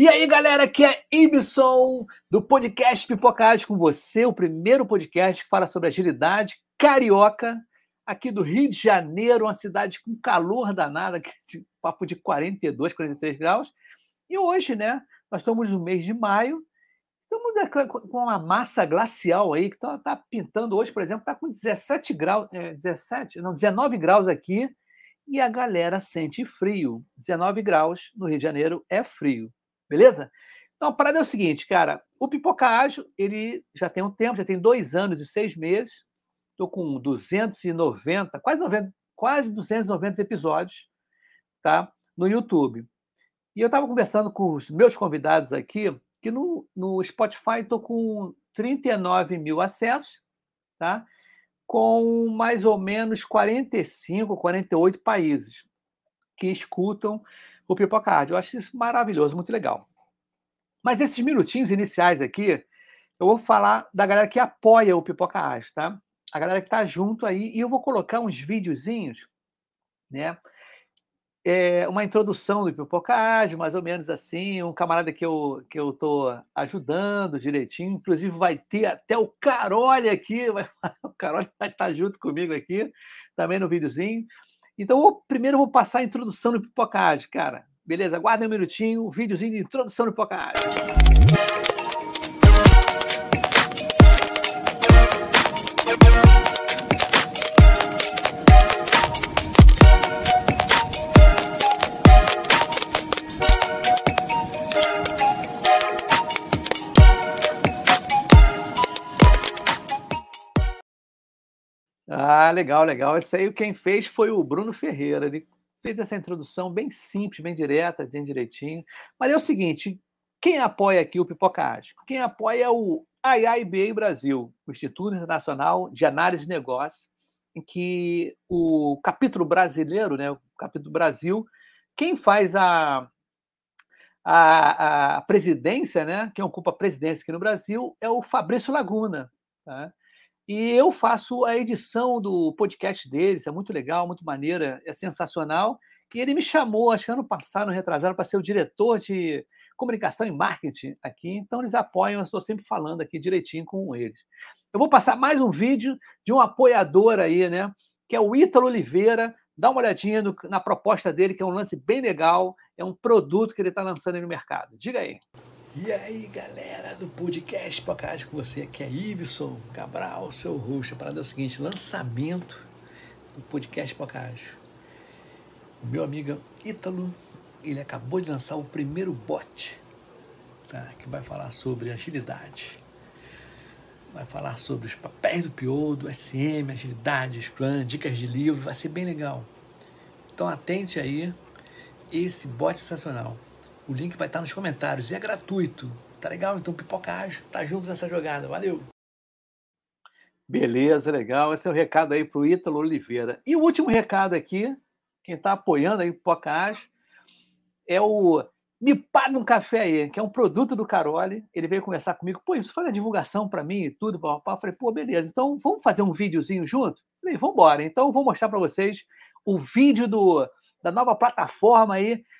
E aí, galera, aqui é Ibson, do podcast Pipocagem com você, o primeiro podcast que fala sobre agilidade carioca, aqui do Rio de Janeiro, uma cidade com calor danado, papo de 42, 43 graus. E hoje, né, nós estamos no mês de maio, estamos com uma massa glacial aí, que está tá pintando hoje, por exemplo, está com 17 graus, é, 17, não, 19 graus aqui, e a galera sente frio. 19 graus no Rio de Janeiro é frio, beleza? Então, a parada é o seguinte, cara, o Pipoca Ágil, ele já tem um tempo, já tem dois anos e seis meses, estou com 290, quase, 90, quase 290 episódios, tá? No YouTube. E eu estava conversando com os meus convidados aqui, que no, no Spotify estou com 39 mil acessos, tá? com mais ou menos 45, 48 países que escutam o Pipoca Eu acho isso maravilhoso, muito legal. Mas esses minutinhos iniciais aqui, eu vou falar da galera que apoia o Pipoca tá? A galera que está junto aí, e eu vou colocar uns videozinhos, né? é, uma introdução do Pipocagem, mais ou menos assim, um camarada que eu que eu tô ajudando direitinho, inclusive vai ter até o Carole aqui, vai, o Carole vai estar junto comigo aqui, também no videozinho. Então, eu, primeiro eu vou passar a introdução do Pipocagem, cara. Beleza? Aguarda um minutinho, o videozinho de introdução do Pipocagem. Ah, legal, legal. Esse aí quem fez foi o Bruno Ferreira. Ele fez essa introdução bem simples, bem direta, bem direitinho. Mas é o seguinte: quem apoia aqui o Pipoca Ágil? Quem apoia o IIBA Brasil, o Instituto Internacional de Análise de Negócios, em que o capítulo brasileiro, né, o capítulo Brasil, quem faz a, a, a presidência, né, quem ocupa a presidência aqui no Brasil, é o Fabrício Laguna. Tá? E eu faço a edição do podcast deles, é muito legal, muito maneira, é sensacional. E ele me chamou, acho que ano passado, retrasado, para ser o diretor de comunicação e marketing aqui. Então, eles apoiam, eu estou sempre falando aqui direitinho com eles. Eu vou passar mais um vídeo de um apoiador aí, né? Que é o Ítalo Oliveira. Dá uma olhadinha no, na proposta dele, que é um lance bem legal, é um produto que ele está lançando aí no mercado. Diga aí. E aí, galera do podcast Podcast com você, aqui é Ibson Cabral, seu host. A parada é o seguinte: lançamento do podcast Podcast. O meu amigo Ítalo, ele acabou de lançar o primeiro bot, tá? que vai falar sobre agilidade. Vai falar sobre os papéis do PO, do SM, agilidade, Scrum, dicas de livro, vai ser bem legal. Então atente aí, esse bot sensacional. O link vai estar nos comentários e é gratuito. Tá legal? Então pipoca ágil, tá juntos nessa jogada. Valeu! Beleza, legal. Esse é o recado aí para o Ítalo Oliveira. E o último recado aqui, quem está apoiando aí Pipoca Ágil, é o Me Paga um Café aí, que é um produto do Carole. Ele veio conversar comigo. Pô, isso faz a divulgação para mim e tudo. Eu falei, pô, beleza. Então vamos fazer um videozinho junto? falei, vamos embora. Então vou mostrar para vocês o vídeo do, da nova plataforma aí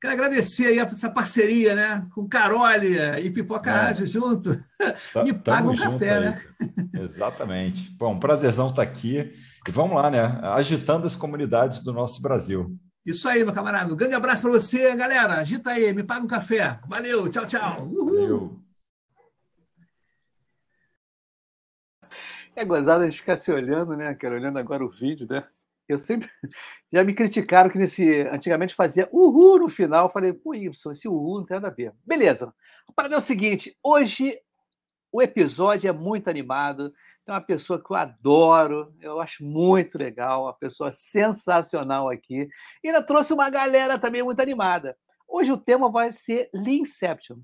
Quero agradecer aí essa parceria, né? Com Carolia e Pipoca é. Ágil junto. Tá, Me paga um café, aí. né? Exatamente. Bom, um prazerzão estar tá aqui. E vamos lá, né? Agitando as comunidades do nosso Brasil. Isso aí, meu camarada. Um grande abraço para você, galera. Agita aí, me paga um café. Valeu, tchau, tchau. Uhul. Valeu. É gozado a gente ficar se olhando, né, cara? Olhando agora o vídeo, né? Eu sempre. Já me criticaram que nesse. Antigamente fazia uhul no final. Eu falei, pô, Y, esse uhul não tem nada a ver. Beleza. A parada é o seguinte: hoje o episódio é muito animado. Tem uma pessoa que eu adoro, eu acho muito legal, uma pessoa sensacional aqui. E ainda trouxe uma galera também muito animada. Hoje o tema vai ser Leanception.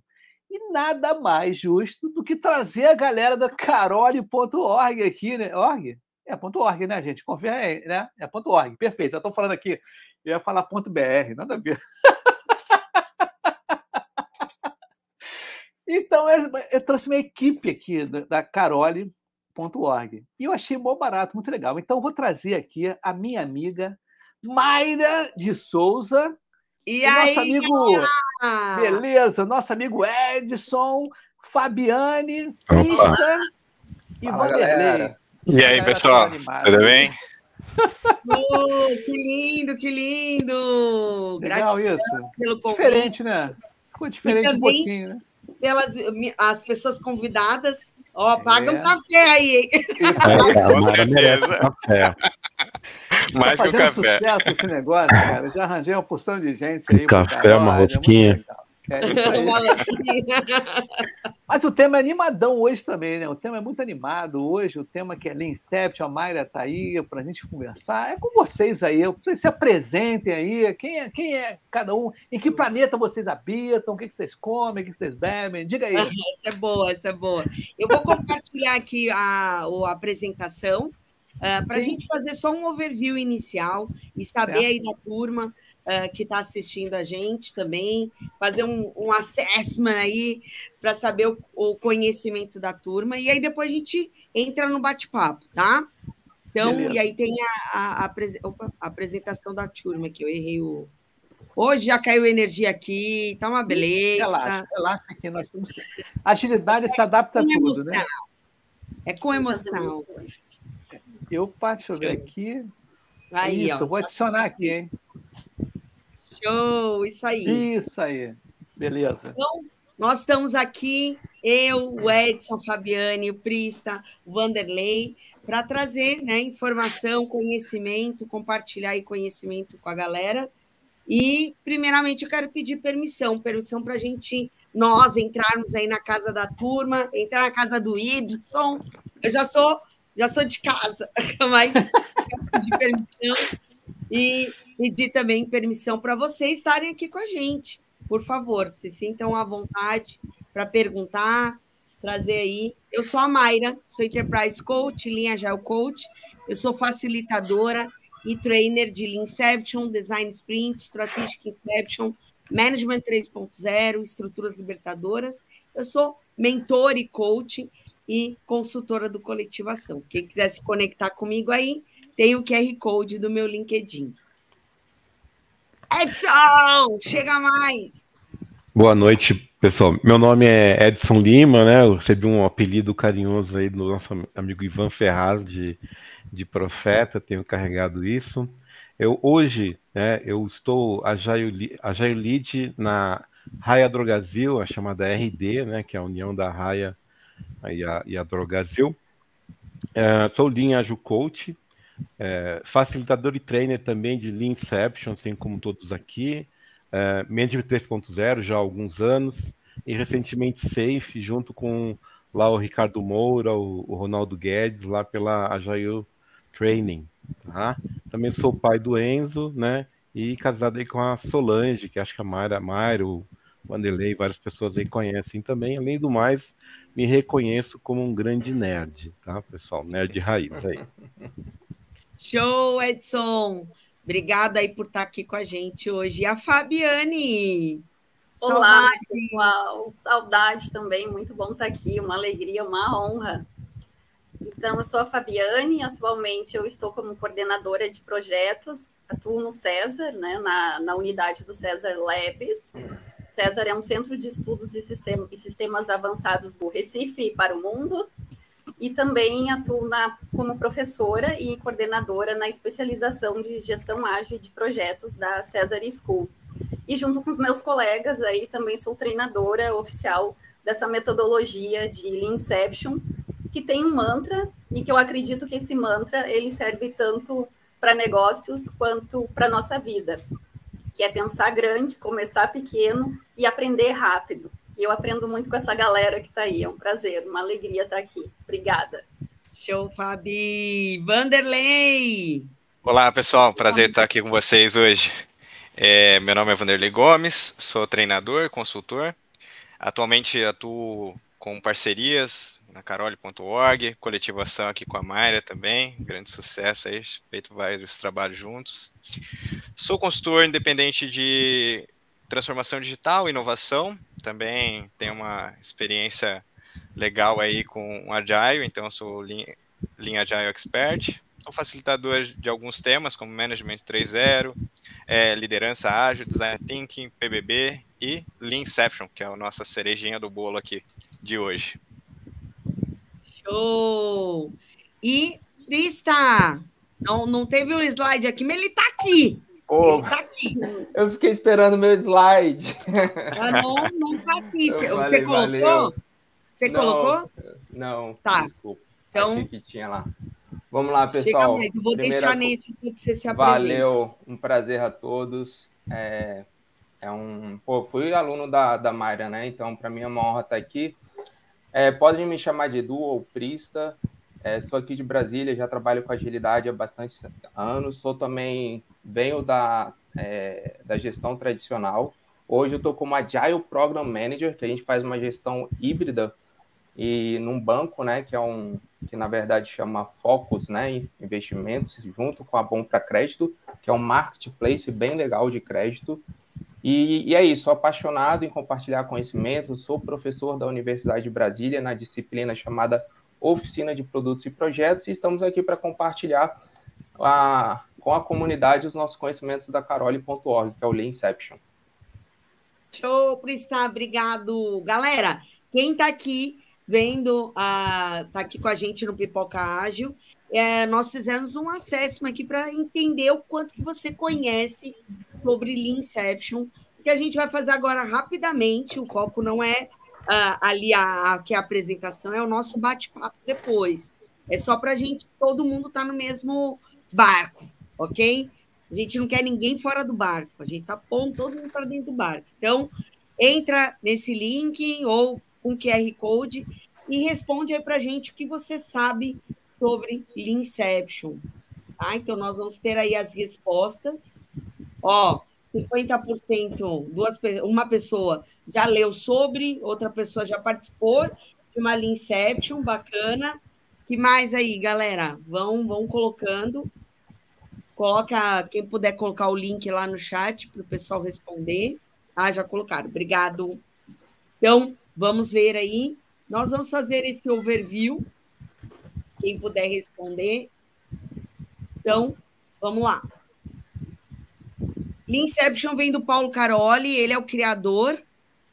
E nada mais justo do que trazer a galera da carole.org aqui, né? Org? É ponto .org, né, gente? Confia aí, né? É ponto .org, perfeito. Já estou falando aqui, eu ia falar ponto .br, nada a ver. então, eu trouxe uma equipe aqui da carole.org. E eu achei bom barato, muito legal. Então, vou trazer aqui a minha amiga Mayra de Souza, e aí, nosso amigo, beleza, nosso amigo Edson, Fabiane, Pista e Vanderlei. E aí, pessoal, tudo bem? Oh, que lindo, que lindo! Legal Gratidão isso. Pelo convite. Diferente, né? Ficou diferente um pouquinho, né? Pelas as pessoas convidadas, ó, pagam é. um café aí. Isso aí, é, café. Mais tá que o café. sucesso esse negócio, cara. Já arranjei uma porção de gente aí. Café, uma rosquinha. É Mas o tema é animadão hoje também, né? O tema é muito animado hoje. O tema que é Leancept, a Mayra tá aí para a gente conversar. É com vocês aí. Vocês se apresentem aí. Quem é, quem é cada um? Em que planeta vocês habitam? O que, vocês comem? O que vocês bebem? Diga aí. essa é boa, essa é boa. Eu vou compartilhar aqui a, a apresentação Uh, ah, para a gente fazer só um overview inicial e saber aí da turma uh, que está assistindo a gente também, fazer um, um assessment aí para saber o, o, conhecimento da turma, e aí depois a gente entra no bate-papo, tá? Então, Beleza. e aí tem a, a, a, opa, a, apresentação da turma aqui, eu errei o. Hoje já caiu energia aqui, tá uma beleza. Relaxa, relaxa aqui, nós temos. Agilidade se adapta a tudo, né? É com emoção. Eu passo, deixa eu ver aqui. Aí, isso, ó, vou adicionar aqui, hein? Show, isso aí. Isso aí. Beleza. Então, nós estamos aqui, eu, o Edson, Fabiane, o Prista, o Vanderlei, para trazer né, informação, conhecimento, compartilhar conhecimento com a galera. E, primeiramente, eu quero pedir permissão, permissão para a gente, nós, entrarmos aí na casa da turma, entrar na casa do Ibson. Eu já sou já sou de casa, mas pedir permissão e pedir também permissão para vocês estarem aqui com a gente. Por favor, se sintam à vontade para perguntar, trazer aí. Eu sou a Mayra, sou Enterprise Coach, linha Agile Coach, eu sou facilitadora e trainer de Leanception, Design Sprint, Strategic Inception, Management 3.0, Estruturas Libertadoras. Eu sou mentor e coach e consultora do Coletivação. Quem quiser se conectar comigo aí, tem o QR Code do meu LinkedIn. Edson, chega mais! Boa noite, pessoal. Meu nome é Edson Lima, né? Eu recebi um apelido carinhoso aí do nosso amigo Ivan Ferraz de, de Profeta, tenho carregado isso. Eu hoje, né, eu estou a Jaio Lead na Raia Drogazil, a chamada RD, né, que é a união da Raia e a, e a Drogazil. É, sou Lean Agile Coach, é, facilitador e trainer também de Lean Inception, assim como todos aqui. É, Management 3.0 já há alguns anos. E recentemente Safe, junto com lá o Ricardo Moura, o, o Ronaldo Guedes, lá pela Agile Training. Tá? Também sou pai do Enzo, né? E casado aí com a Solange, que acho que a Mayra, Mayra, o Vanderlei, várias pessoas aí conhecem também. Além do mais, me reconheço como um grande nerd, tá, pessoal? Nerd raiz aí. Show, Edson! Obrigada aí por estar aqui com a gente hoje. E a Fabiane! Olá, Saudade. pessoal! Saudade também, muito bom estar aqui, uma alegria, uma honra. Então, eu sou a Fabiane, atualmente eu estou como coordenadora de projetos, atuo no César, né, na, na unidade do César Labs. César é um centro de estudos e, sistema, e sistemas avançados do Recife para o mundo, e também atuo na, como professora e coordenadora na especialização de gestão ágil de projetos da César School. E junto com os meus colegas aí também sou treinadora oficial dessa metodologia de Leanception, que tem um mantra e que eu acredito que esse mantra ele serve tanto para negócios quanto para nossa vida, que é pensar grande, começar pequeno e aprender rápido. E eu aprendo muito com essa galera que está aí. É um prazer, uma alegria estar aqui. Obrigada. Show, Fabi. Vanderlei. Olá, pessoal. Prazer estar aqui com vocês hoje. É, meu nome é Vanderlei Gomes, sou treinador, consultor. Atualmente atuo com parcerias na carole.org, coletivação aqui com a Mayra também, grande sucesso aí, feito vários trabalhos juntos. Sou consultor independente de transformação digital, inovação, também tenho uma experiência legal aí com Agile, então sou Lean Agile Expert, sou facilitador de alguns temas, como Management 3.0, é, liderança ágil, Design Thinking, PBB e Leanception, que é a nossa cerejinha do bolo aqui de hoje. Show! E, Krista, não, não teve um slide aqui, mas ele está aqui. Pô, tá aqui. Eu fiquei esperando o meu slide. Ah, não, não tá aqui. Você, colocou? Valeu. Você não, colocou? Não, tá. desculpa. Então, Achei que tinha lá. Vamos lá, pessoal. Mais, eu vou Primeira... deixar nesse que você se apresenta. Valeu, um prazer a todos. É, é um, pô, fui aluno da, da Mayra, né? Então, para mim é uma honra estar aqui. É, podem me chamar de Edu ou Prista. É, sou aqui de Brasília, já trabalho com agilidade há bastante anos. Sou também, venho da, é, da gestão tradicional. Hoje eu estou como Agile Program Manager, que a gente faz uma gestão híbrida e num banco, né, que é um que na verdade chama Focus, né, investimentos, junto com a Bom para Crédito, que é um marketplace bem legal de crédito. E, e, é isso, sou apaixonado em compartilhar conhecimento, sou professor da Universidade de Brasília na disciplina chamada Oficina de Produtos e Projetos, e estamos aqui para compartilhar a, com a comunidade os nossos conhecimentos da Carole.org, que é o Leanception. Show, Pristar, obrigado. Galera, quem está aqui vendo, está aqui com a gente no Pipoca Ágil, é, nós fizemos um acesso aqui para entender o quanto que você conhece sobre Leanception, que a gente vai fazer agora rapidamente. O foco não é uh, ali a, a, que é a apresentação, é o nosso bate-papo depois. É só para a gente, todo mundo tá no mesmo barco, ok? A gente não quer ninguém fora do barco, a gente tá pondo todo mundo para dentro do barco. Então, entra nesse link ou com QR Code e responde aí para a gente o que você sabe sobre Leanception. Tá? Então, nós vamos ter aí as respostas. Ó, 50%, duas, uma pessoa já leu sobre, outra pessoa já participou de uma Leanception bacana. que mais aí, galera? Vão, vão colocando. Coloca, quem puder colocar o link lá no chat para o pessoal responder. Ah, já colocaram. Obrigado. Então, vamos ver aí. Nós vamos fazer esse overview. Quem puder responder. Então, vamos lá. Inception vem do Paulo Caroli, ele é o criador,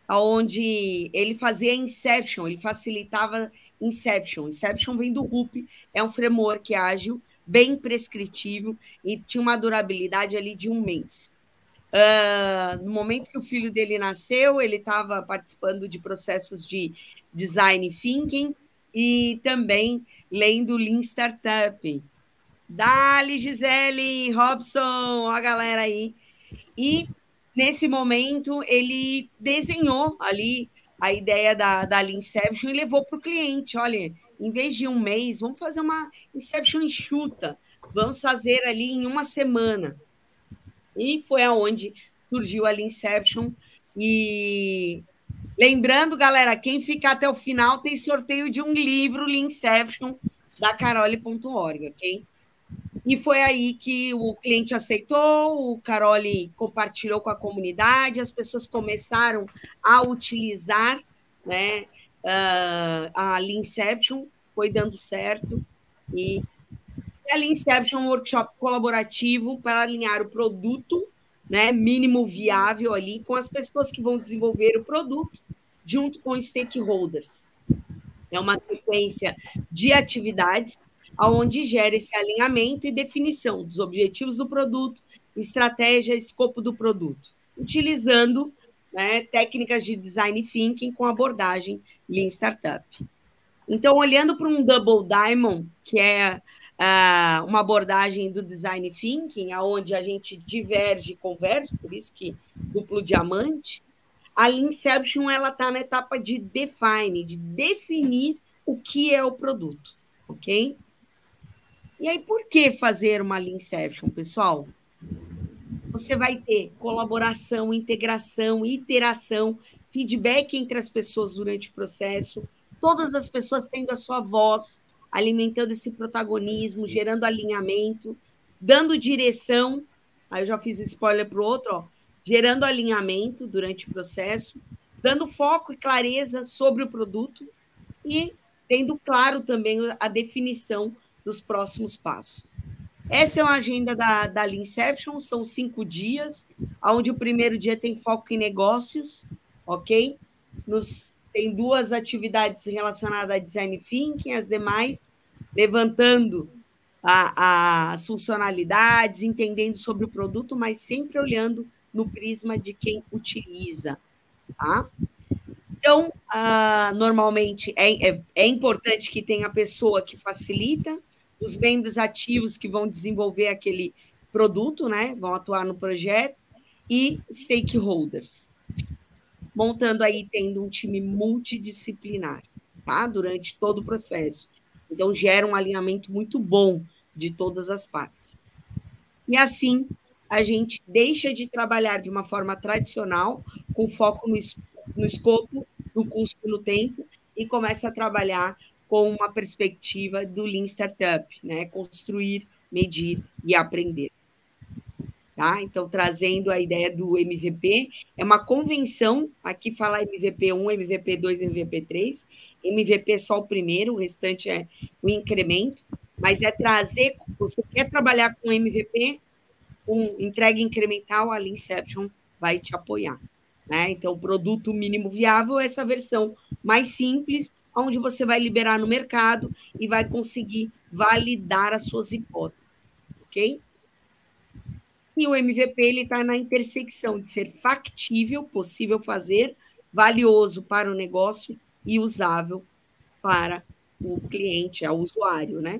onde ele fazia Inception, ele facilitava Inception. Inception vem do RUP, é um framework ágil, bem prescritível e tinha uma durabilidade ali de um mês. Uh, no momento que o filho dele nasceu, ele estava participando de processos de design thinking e também lendo Lean Startup. Dali, Gisele, Robson, a galera aí e nesse momento ele desenhou ali a ideia da, da Inception e levou para o cliente. Olha, em vez de um mês, vamos fazer uma Inception enxuta. Vamos fazer ali em uma semana. E foi aonde surgiu a Inception. E lembrando, galera, quem ficar até o final tem sorteio de um livro Inception da carole.org, ok? E foi aí que o cliente aceitou, o Carole compartilhou com a comunidade, as pessoas começaram a utilizar né, uh, a Leanception, foi dando certo. E a Leanception é um workshop colaborativo para alinhar o produto né, mínimo viável ali com as pessoas que vão desenvolver o produto junto com stakeholders. É uma sequência de atividades aonde gera esse alinhamento e definição dos objetivos do produto, estratégia, escopo do produto, utilizando né, técnicas de design thinking com abordagem Lean Startup. Então, olhando para um Double Diamond, que é uh, uma abordagem do design thinking, aonde a gente diverge e converge, por isso que duplo diamante, a Leanception ela está na etapa de define, de definir o que é o produto, ok? E aí, por que fazer uma Leanception, pessoal? Você vai ter colaboração, integração, iteração, feedback entre as pessoas durante o processo, todas as pessoas tendo a sua voz, alimentando esse protagonismo, gerando alinhamento, dando direção. Aí eu já fiz spoiler para o outro, ó, gerando alinhamento durante o processo, dando foco e clareza sobre o produto e tendo claro também a definição dos próximos passos. Essa é uma agenda da, da Leanception, são cinco dias, onde o primeiro dia tem foco em negócios, ok? Nos, tem duas atividades relacionadas a design thinking, as demais levantando a, as funcionalidades, entendendo sobre o produto, mas sempre olhando no prisma de quem utiliza, tá? Então, uh, normalmente é, é, é importante que tenha a pessoa que facilita, os membros ativos que vão desenvolver aquele produto, né? Vão atuar no projeto, e stakeholders. Montando aí, tendo um time multidisciplinar, tá? Durante todo o processo. Então, gera um alinhamento muito bom de todas as partes. E assim, a gente deixa de trabalhar de uma forma tradicional, com foco no, no escopo, no custo, no tempo, e começa a trabalhar com uma perspectiva do Lean Startup, né? Construir, medir e aprender. Tá? Então, trazendo a ideia do MVP, é uma convenção, aqui fala MVP 1, MVP 2, MVP 3, MVP é só o primeiro, o restante é o incremento, mas é trazer, você quer trabalhar com MVP, com entrega incremental, a Leanception vai te apoiar. Né? Então, produto mínimo viável é essa versão mais simples, onde você vai liberar no mercado e vai conseguir validar as suas hipóteses, ok? E o MVP ele está na intersecção de ser factível, possível fazer, valioso para o negócio e usável para o cliente, ao usuário, né?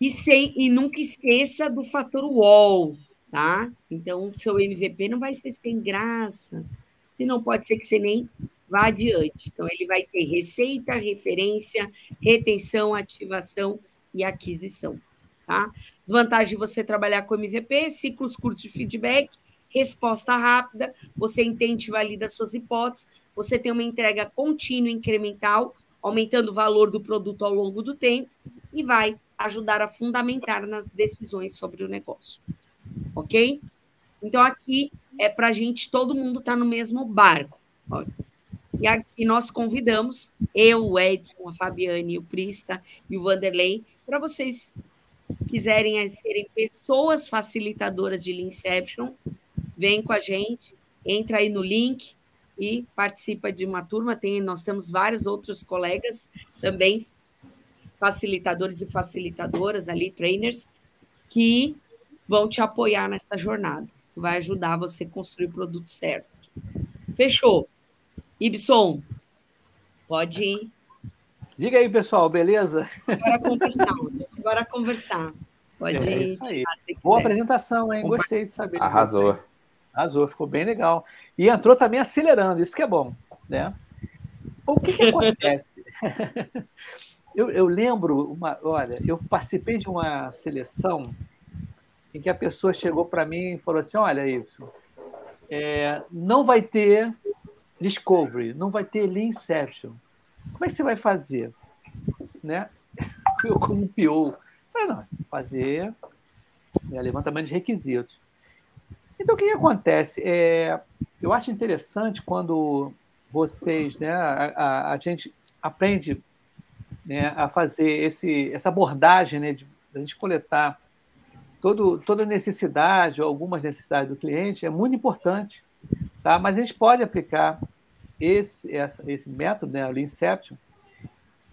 E, sem, e nunca esqueça do fator wall, tá? Então, o seu MVP não vai ser sem graça, se não pode ser que você nem vá adiante. Então, ele vai ter receita, referência, retenção, ativação e aquisição. Tá? As vantagens de você trabalhar com MVP, ciclos curtos de feedback, resposta rápida, você entende e valida suas hipóteses, você tem uma entrega contínua incremental, aumentando o valor do produto ao longo do tempo e vai ajudar a fundamentar nas decisões sobre o negócio. Ok? Então, aqui é para a gente, todo mundo está no mesmo barco. E aqui nós convidamos eu, o Edson, a Fabiane, o Prista e o Vanderlei, para vocês quiserem serem pessoas facilitadoras de Leanception, vem com a gente, entra aí no link e participa de uma turma. Tem, nós temos vários outros colegas também, facilitadores e facilitadoras ali, trainers, que vão te apoiar nessa jornada. Isso vai ajudar você a construir o produto certo. Fechou? Ibson, pode ir. Diga aí, pessoal, beleza? Agora conversar. Agora conversar. Pode é ir. Boa apresentação, hein? Gostei de saber. Arrasou. Arrasou, ficou bem legal. E entrou também acelerando, isso que é bom. Né? O que, que acontece? eu, eu lembro, uma, olha, eu participei de uma seleção em que a pessoa chegou para mim e falou assim: Olha, Y, é, não vai ter Discovery, não vai ter Lean Inception. Como é que você vai fazer? Né? Eu, como PO, falei: Não, fazer é, levantamento de requisitos. Então, o que, que acontece? É, eu acho interessante quando vocês, né, a, a, a gente aprende né, a fazer esse, essa abordagem né, de a gente coletar todo, toda necessidade ou algumas necessidades do cliente é muito importante, tá? mas a gente pode aplicar esse, essa, esse método, né, o Inception,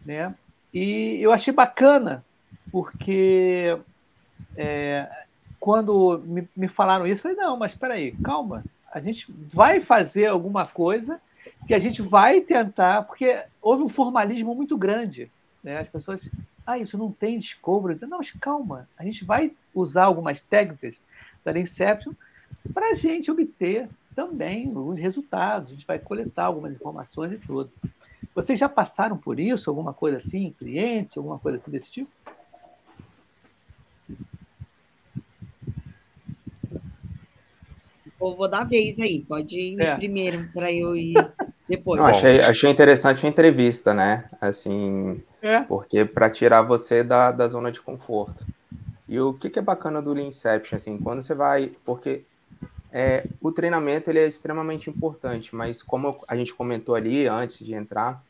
né? e eu achei bacana, porque é, quando me, me falaram isso, eu falei, não, mas espera aí, calma, a gente vai fazer alguma coisa que a gente vai tentar, porque houve um formalismo muito grande. Né? As pessoas, ah, isso não tem discovery. Não, mas calma, a gente vai usar algumas técnicas da Inception para a gente obter também os resultados. A gente vai coletar algumas informações e tudo. Vocês já passaram por isso, alguma coisa assim, clientes, alguma coisa assim desse tipo? Eu vou dar vez aí, pode ir é. primeiro para eu ir depois. Não, achei, achei interessante a entrevista, né? Assim, é. porque para tirar você da, da zona de conforto. E o que, que é bacana do Inception, assim, quando você vai, porque é, o treinamento ele é extremamente importante, mas como a gente comentou ali antes de entrar,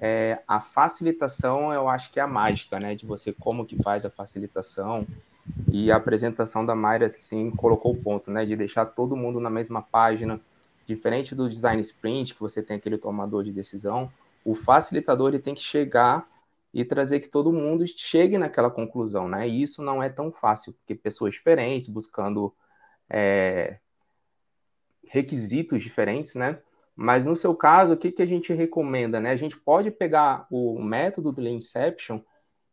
é, a facilitação eu acho que é a mágica, né? De você como que faz a facilitação, e a apresentação da Mayra, assim, colocou o ponto, né? De deixar todo mundo na mesma página. Diferente do design sprint, que você tem aquele tomador de decisão, o facilitador ele tem que chegar e trazer que todo mundo chegue naquela conclusão, né? E isso não é tão fácil, porque pessoas diferentes, buscando é, requisitos diferentes, né? Mas no seu caso, o que, que a gente recomenda, né? A gente pode pegar o método do Inception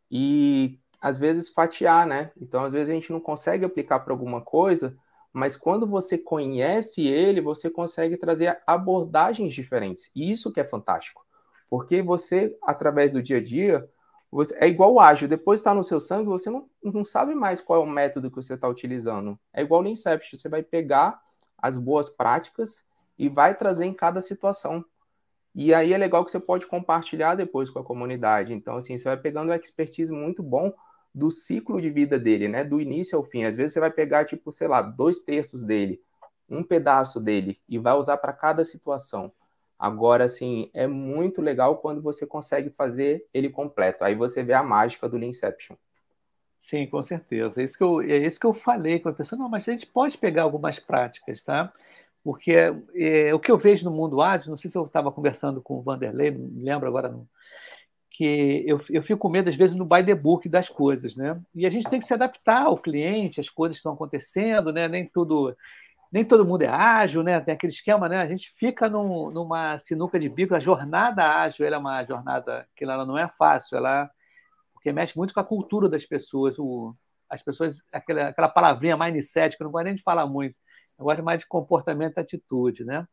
e às vezes fatiar, né? Então, às vezes a gente não consegue aplicar para alguma coisa, mas quando você conhece ele, você consegue trazer abordagens diferentes. E isso que é fantástico. Porque você, através do dia a dia, você, é igual o ágil. Depois está no seu sangue, você não, não sabe mais qual é o método que você está utilizando. É igual o Inception. Você vai pegar as boas práticas e vai trazer em cada situação. E aí é legal que você pode compartilhar depois com a comunidade. Então, assim, você vai pegando um expertise muito bom do ciclo de vida dele, né? Do início ao fim. Às vezes você vai pegar, tipo, sei lá, dois terços dele, um pedaço dele, e vai usar para cada situação. Agora, assim, é muito legal quando você consegue fazer ele completo. Aí você vê a mágica do Inception. Sim, com certeza. É isso que eu, é isso que eu falei com a pessoa. Não, mas a gente pode pegar algumas práticas, tá? Porque é, é o que eu vejo no mundo ágil, não sei se eu estava conversando com o Vanderlei, não me lembro agora, não, que eu, eu fico com medo, às vezes, no by the book das coisas, né? E a gente tem que se adaptar ao cliente, às coisas que estão acontecendo, né? Nem tudo, nem todo mundo é ágil, né? Tem aquele esquema, né? A gente fica num, numa sinuca de bico. A jornada ágil é uma jornada que ela não é fácil, ela porque mexe muito com a cultura das pessoas. O, as pessoas, aquela, aquela palavrinha mindset, que eu não gosto nem de falar muito, eu gosto mais de comportamento e atitude, né?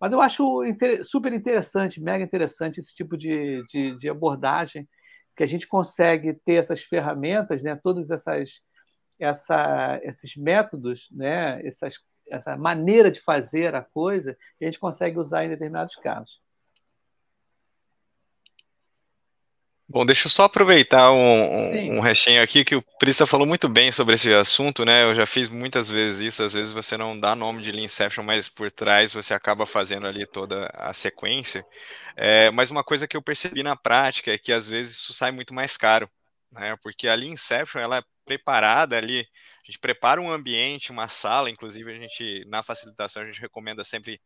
Mas eu acho super interessante, mega interessante esse tipo de, de, de, abordagem, que a gente consegue ter essas ferramentas, né, todos essas, essa, esses métodos, né, essas, essa maneira de fazer a coisa, que a gente consegue usar em determinados casos. Bom, deixa eu só aproveitar um, um, um aqui, que o Prista falou muito bem sobre esse assunto, né? Eu já fiz muitas vezes isso, às vezes você não dá nome de Inception, mas por trás você acaba fazendo ali toda a sequência. É, mas uma coisa que eu percebi na prática é que às vezes isso sai muito mais caro, né? Porque a Inception, ela é preparada ali, a gente prepara um ambiente, uma sala, inclusive a gente, na facilitação, a gente recomenda sempre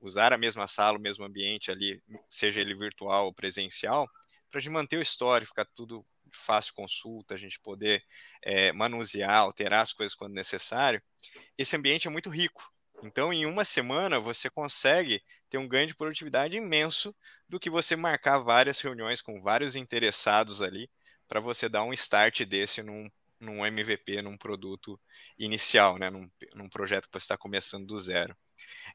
usar a mesma sala, o mesmo ambiente ali, seja ele virtual ou presencial, para a gente manter o histórico, ficar tudo fácil consulta, a gente poder é, manusear, alterar as coisas quando necessário, esse ambiente é muito rico. Então, em uma semana, você consegue ter um ganho de produtividade imenso do que você marcar várias reuniões com vários interessados ali, para você dar um start desse num, num MVP, num produto inicial, né? num, num projeto que você está começando do zero.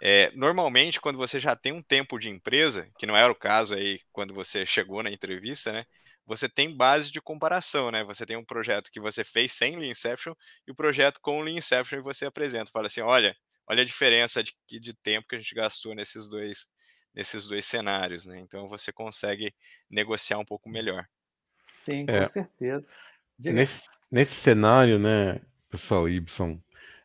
É, normalmente, quando você já tem um tempo de empresa, que não era o caso aí quando você chegou na entrevista, né? você tem base de comparação, né? Você tem um projeto que você fez sem Lean Inception e o projeto com Lean Inception e você apresenta. Fala assim, olha, olha a diferença de, de tempo que a gente gastou nesses dois, nesses dois cenários, né? Então você consegue negociar um pouco melhor. Sim, com é, certeza. Nesse, nesse cenário, né, pessoal, Ibson,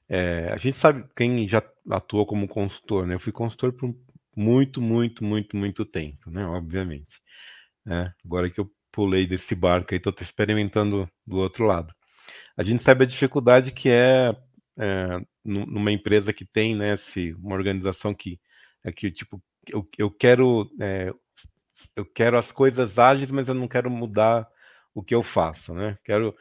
é, a gente sabe quem já atuou como consultor, né? Eu fui consultor por muito, muito, muito, muito tempo, né? Obviamente. É, agora que eu pulei desse barco aí, estou experimentando do outro lado. A gente sabe a dificuldade que é, é numa empresa que tem, né, se, uma organização que é que tipo eu, eu quero é, eu quero as coisas ágeis, mas eu não quero mudar o que eu faço, né? Quero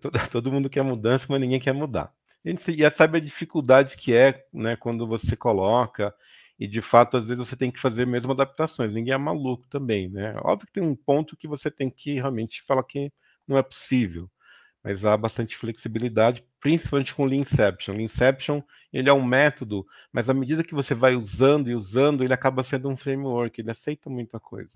todo, todo mundo quer mudança, mas ninguém quer mudar. A gente já sabe a dificuldade que é, né, quando você coloca e de fato, às vezes você tem que fazer mesmo adaptações. Ninguém é maluco também, né? Óbvio que tem um ponto que você tem que realmente falar que não é possível, mas há bastante flexibilidade, principalmente com o Leanception. Leanception, ele é um método, mas à medida que você vai usando e usando, ele acaba sendo um framework, ele aceita muita coisa.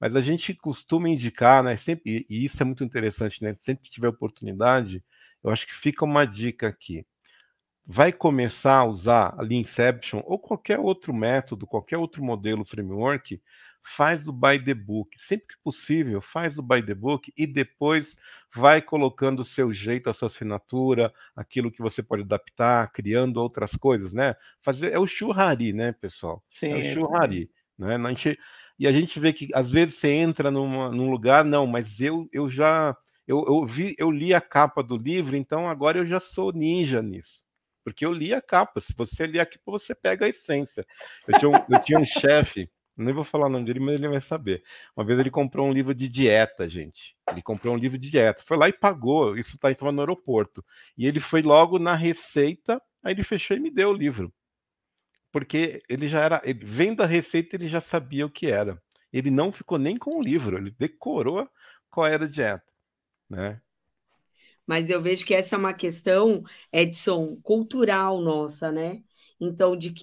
Mas a gente costuma indicar, né, sempre, e isso é muito interessante, né, sempre que tiver oportunidade, eu acho que fica uma dica aqui vai começar a usar a Leanception ou qualquer outro método, qualquer outro modelo framework, faz o by the book. Sempre que possível, faz o by the book e depois vai colocando o seu jeito, a sua assinatura, aquilo que você pode adaptar, criando outras coisas, né? Fazer é o churrari, né, pessoal? Sim, é o churrari, né? A gente, e a gente vê que às vezes você entra numa, num lugar, não, mas eu, eu já eu, eu, vi, eu li a capa do livro, então agora eu já sou ninja nisso porque eu li a capa. Se você ler a capa, você pega a essência. Eu tinha um, eu tinha um chefe, nem vou falar o nome dele, mas ele vai saber. Uma vez ele comprou um livro de dieta, gente. Ele comprou um livro de dieta. Foi lá e pagou. Isso tá, estava no aeroporto. E ele foi logo na receita, aí ele fechou e me deu o livro. Porque ele já era, ele, vendo a receita, ele já sabia o que era. Ele não ficou nem com o livro, ele decorou qual era a dieta. Né? Mas eu vejo que essa é uma questão, Edson, cultural nossa, né? Então, de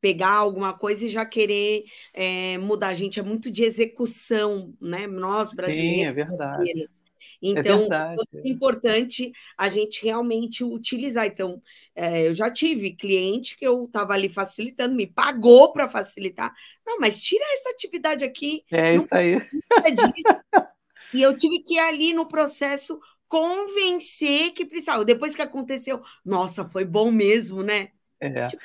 pegar alguma coisa e já querer é, mudar. A gente é muito de execução, né? Nós, brasileiros. Sim, é verdade. É então, é é importante a gente realmente utilizar. Então, é, eu já tive cliente que eu estava ali facilitando, me pagou para facilitar. Não, mas tira essa atividade aqui. É isso aí. E eu tive que ir ali no processo convencer que precisava. Depois que aconteceu, nossa, foi bom mesmo, né? É. Tipo,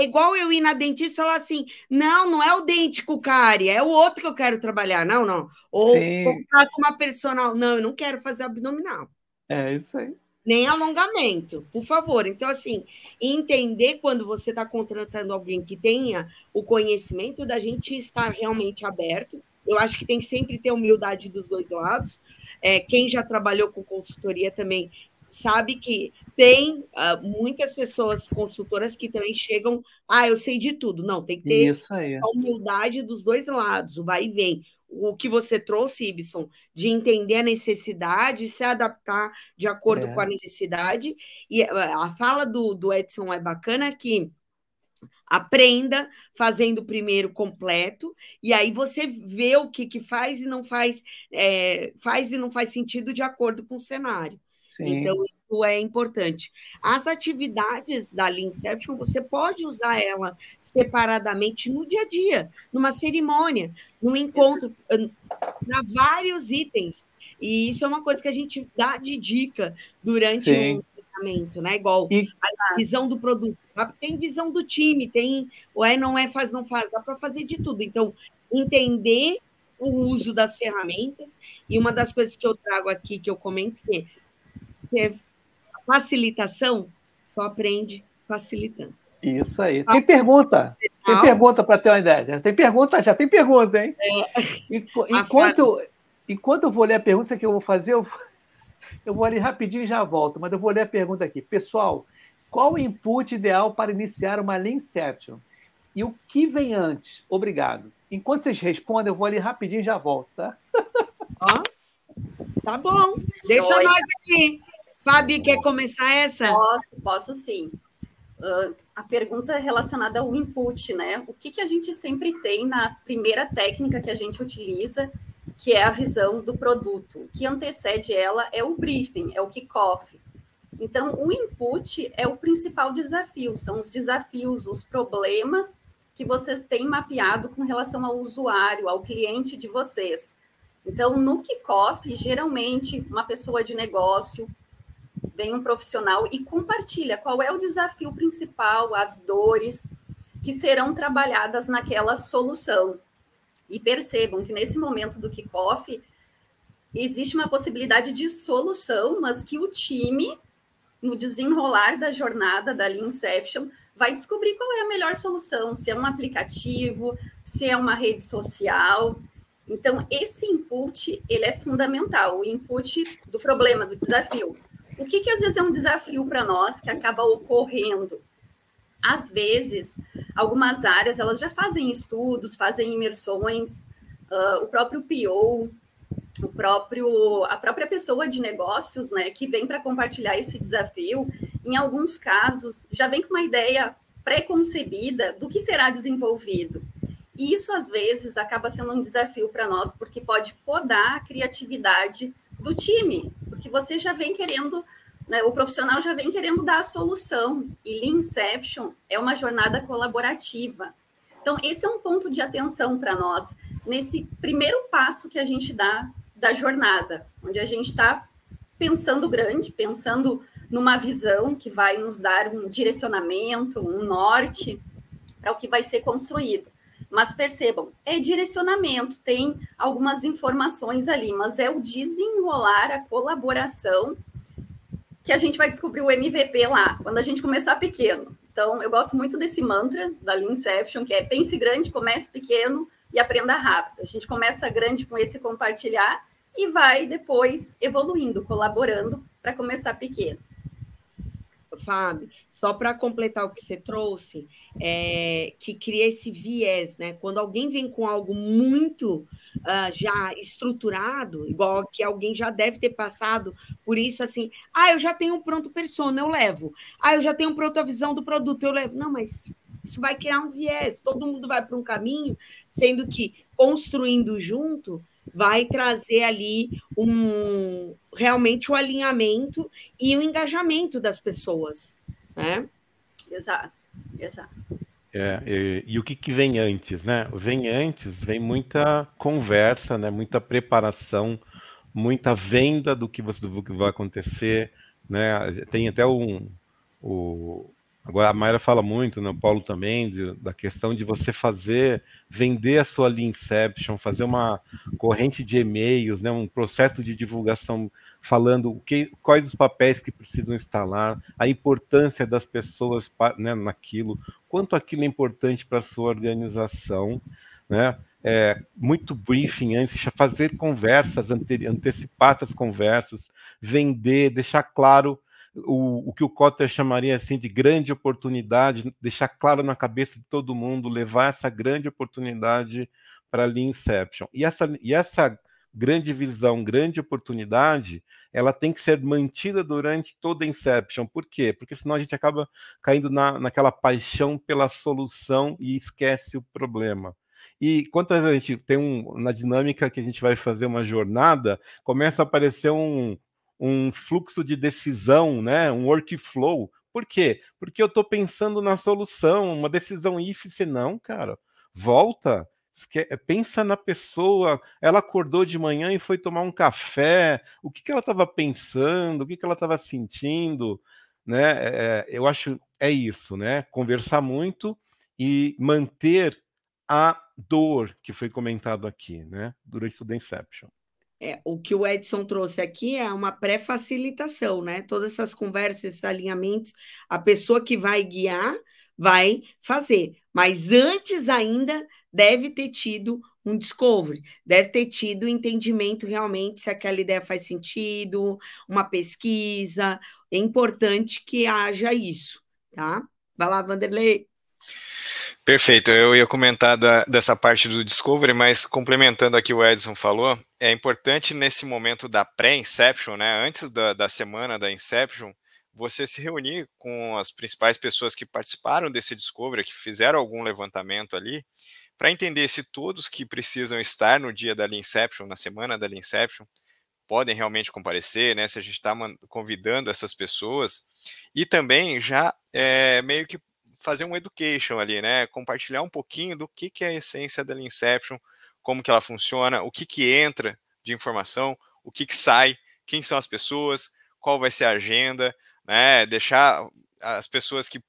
é igual eu ir na dentista e falar assim: não, não é o dente com cárie, é o outro que eu quero trabalhar. Não, não. Ou contrato uma personal. Não, eu não quero fazer abdominal. É isso aí. Nem alongamento, por favor. Então, assim, entender quando você está contratando alguém que tenha o conhecimento da gente estar realmente aberto. Eu acho que tem que sempre ter humildade dos dois lados. É, quem já trabalhou com consultoria também sabe que tem uh, muitas pessoas consultoras que também chegam, ah, eu sei de tudo. Não, tem que ter a humildade dos dois lados, o vai e vem. O que você trouxe, Ibson, de entender a necessidade, se adaptar de acordo é. com a necessidade. E a fala do, do Edson é bacana que Aprenda fazendo primeiro completo, e aí você vê o que, que faz e não faz, é, faz e não faz sentido de acordo com o cenário. Sim. Então, isso é importante. As atividades da Leanception, você pode usar ela separadamente no dia a dia, numa cerimônia, num encontro, para vários itens. E isso é uma coisa que a gente dá de dica durante Sim. um treinamento, né? Igual e... a visão do produto tem visão do time, tem o é, não é, faz, não faz, dá para fazer de tudo. Então, entender o uso das ferramentas, e uma das coisas que eu trago aqui, que eu comento, que é facilitação, só aprende facilitando. Isso aí. Tem pergunta. Tem pergunta para ter uma ideia. Já tem pergunta, já tem pergunta, hein? É. Enquanto, enquanto eu vou ler a pergunta que eu vou fazer, eu, eu vou ali rapidinho e já volto, mas eu vou ler a pergunta aqui. Pessoal, qual o input ideal para iniciar uma Leanception? E o que vem antes? Obrigado. Enquanto vocês respondem, eu vou ali rapidinho e já volto, tá? Ó, tá bom. Deixa Oi. nós aqui. Fabi, quer começar essa? Posso, posso sim. Uh, a pergunta é relacionada ao input, né? O que, que a gente sempre tem na primeira técnica que a gente utiliza, que é a visão do produto. O que antecede ela é o briefing, é o kickoff. Então, o input é o principal desafio, são os desafios, os problemas que vocês têm mapeado com relação ao usuário, ao cliente de vocês. Então, no kickoff, geralmente, uma pessoa de negócio vem um profissional e compartilha qual é o desafio principal, as dores que serão trabalhadas naquela solução. E percebam que nesse momento do kickoff existe uma possibilidade de solução, mas que o time, no desenrolar da jornada da Lean Inception, vai descobrir qual é a melhor solução, se é um aplicativo, se é uma rede social. Então, esse input, ele é fundamental, o input do problema, do desafio. O que, que às vezes é um desafio para nós que acaba ocorrendo? Às vezes, algumas áreas elas já fazem estudos, fazem imersões, uh, o próprio PO, o próprio, a própria pessoa de negócios, né, que vem para compartilhar esse desafio, em alguns casos já vem com uma ideia pré-concebida do que será desenvolvido. E isso às vezes acaba sendo um desafio para nós, porque pode podar a criatividade do time, porque você já vem querendo, né, o profissional já vem querendo dar a solução, e Lean Inception é uma jornada colaborativa. Então, esse é um ponto de atenção para nós, nesse primeiro passo que a gente dá da jornada, onde a gente está pensando grande, pensando numa visão que vai nos dar um direcionamento, um norte para o que vai ser construído. Mas percebam, é direcionamento, tem algumas informações ali, mas é o desenrolar a colaboração que a gente vai descobrir o MVP lá, quando a gente começar pequeno. Então, eu gosto muito desse mantra da Lean Inception, que é pense grande, comece pequeno e aprenda rápido. A gente começa grande com esse compartilhar e vai depois evoluindo, colaborando para começar pequeno. Fábio, só para completar o que você trouxe, é, que cria esse viés, né? Quando alguém vem com algo muito uh, já estruturado, igual que alguém já deve ter passado por isso, assim, ah, eu já tenho um pronto persona, eu levo. Ah, eu já tenho pronto a visão do produto, eu levo. Não, mas isso vai criar um viés, todo mundo vai para um caminho, sendo que construindo junto vai trazer ali um realmente o alinhamento e o engajamento das pessoas, né? Exato, exato. É, e, e, o que, que vem antes, né? Vem antes, vem muita conversa, né? Muita preparação, muita venda do que, você, do que vai acontecer, né? Tem até um, o, Agora, a Mayra fala muito, né, o Paulo também, de, da questão de você fazer, vender a sua Leanception, fazer uma corrente de e-mails, né, um processo de divulgação falando que, quais os papéis que precisam instalar, a importância das pessoas né, naquilo, quanto aquilo é importante para a sua organização, né? É, muito briefing antes, fazer conversas, ante, antecipar essas conversas, vender, deixar claro o, o que o Cotter chamaria assim de grande oportunidade, deixar claro na cabeça de todo mundo, levar essa grande oportunidade para a Inception. E essa, e essa grande visão, grande oportunidade, ela tem que ser mantida durante toda a Inception. Por quê? Porque senão a gente acaba caindo na, naquela paixão pela solução e esquece o problema. E quando a gente tem um, na dinâmica que a gente vai fazer uma jornada, começa a aparecer um, um fluxo de decisão, né? um workflow. Por quê? Porque eu estou pensando na solução, uma decisão if, se não, cara, volta, pensa na pessoa, ela acordou de manhã e foi tomar um café, o que, que ela estava pensando, o que, que ela estava sentindo, né? É, é, eu acho é isso, né? Conversar muito e manter a dor que foi comentado aqui, né? Durante o Inception. É, o que o Edson trouxe aqui é uma pré-facilitação, né? Todas essas conversas, esses alinhamentos, a pessoa que vai guiar vai fazer. Mas antes ainda deve ter tido um discovery, deve ter tido entendimento realmente se aquela ideia faz sentido, uma pesquisa. É importante que haja isso, tá? Vai lá, Vanderlei. Perfeito, eu ia comentar da, dessa parte do Discovery, mas complementando aqui o Edson falou, é importante nesse momento da pré-Inception, né, antes da, da semana da Inception, você se reunir com as principais pessoas que participaram desse Discovery, que fizeram algum levantamento ali, para entender se todos que precisam estar no dia da Inception, na semana da Inception, podem realmente comparecer, né? Se a gente está convidando essas pessoas e também já é, meio que fazer um education ali, né? Compartilhar um pouquinho do que, que é a essência da Inception, como que ela funciona, o que que entra de informação, o que que sai, quem são as pessoas, qual vai ser a agenda, né? Deixar as pessoas que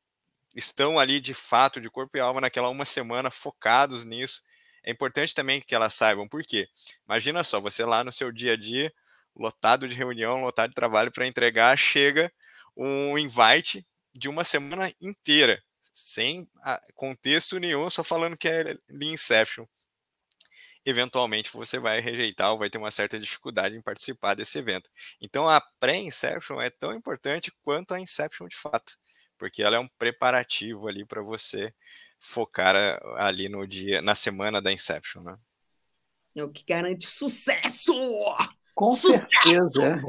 estão ali de fato, de corpo e alma, naquela uma semana focados nisso. É importante também que elas saibam por quê. Imagina só, você lá no seu dia a dia, lotado de reunião, lotado de trabalho para entregar, chega um invite de uma semana inteira, sem contexto nenhum, só falando que é Inception. Eventualmente você vai rejeitar ou vai ter uma certa dificuldade em participar desse evento. Então a pré-Inception é tão importante quanto a Inception de fato porque ela é um preparativo ali para você focar ali no dia, na semana da Inception, né? É o que garante sucesso! Com sucesso! certeza.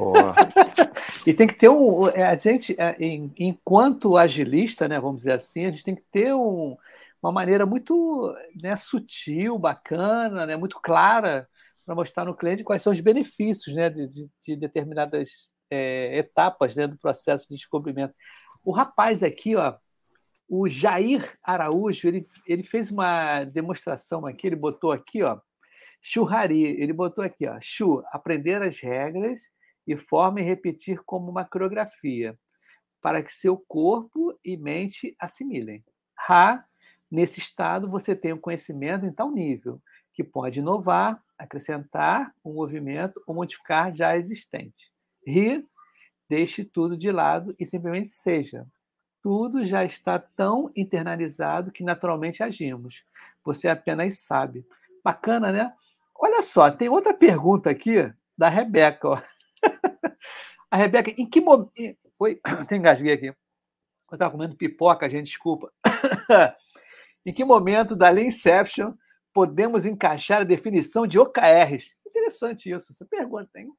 e tem que ter um. É, a gente, é, enquanto agilista, né, vamos dizer assim, a gente tem que ter um, uma maneira muito né, sutil, bacana, né, muito clara para mostrar no cliente quais são os benefícios né, de, de, de determinadas é, etapas né, do processo de descobrimento. O rapaz aqui, ó, o Jair Araújo, ele, ele fez uma demonstração aqui, ele botou aqui, ó, churrari, ele botou aqui, ó, chu, aprender as regras e forma e repetir como uma coreografia, para que seu corpo e mente assimilem. Ra, nesse estado você tem um conhecimento em tal nível que pode inovar, acrescentar um movimento ou modificar já existente. Ri, Deixe tudo de lado e simplesmente seja. Tudo já está tão internalizado que naturalmente agimos. Você apenas sabe. Bacana, né? Olha só, tem outra pergunta aqui da Rebeca. Ó. A Rebeca, em que momento. Foi, tem engasguei aqui. Eu estava comendo pipoca, gente, desculpa. em que momento da Inception podemos encaixar a definição de OKRs? Interessante isso, essa pergunta, hein?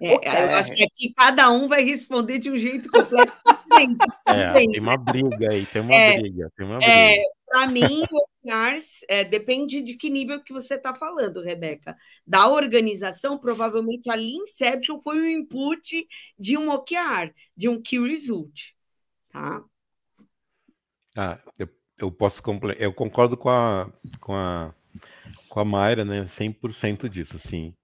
É, eu acho que aqui cada um vai responder de um jeito completamente diferente. É, tem uma briga aí, tem uma é, briga. Tem uma é, briga. Para mim, É, depende de que nível que você está falando, Rebeca. Da organização, provavelmente a Inception foi o input de um OKR, de um Key Result. Tá? Ah, eu, eu posso eu concordo com a, com a, com a Mayra, né? 100% disso, assim.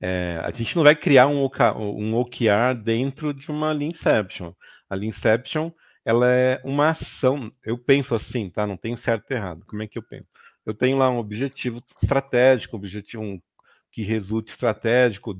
É, a gente não vai criar um, um OKR dentro de uma Leanception. A Leanception, ela é uma ação. Eu penso assim, tá? Não tem certo e errado. Como é que eu penso? Eu tenho lá um objetivo estratégico, um objetivo que resulte estratégico,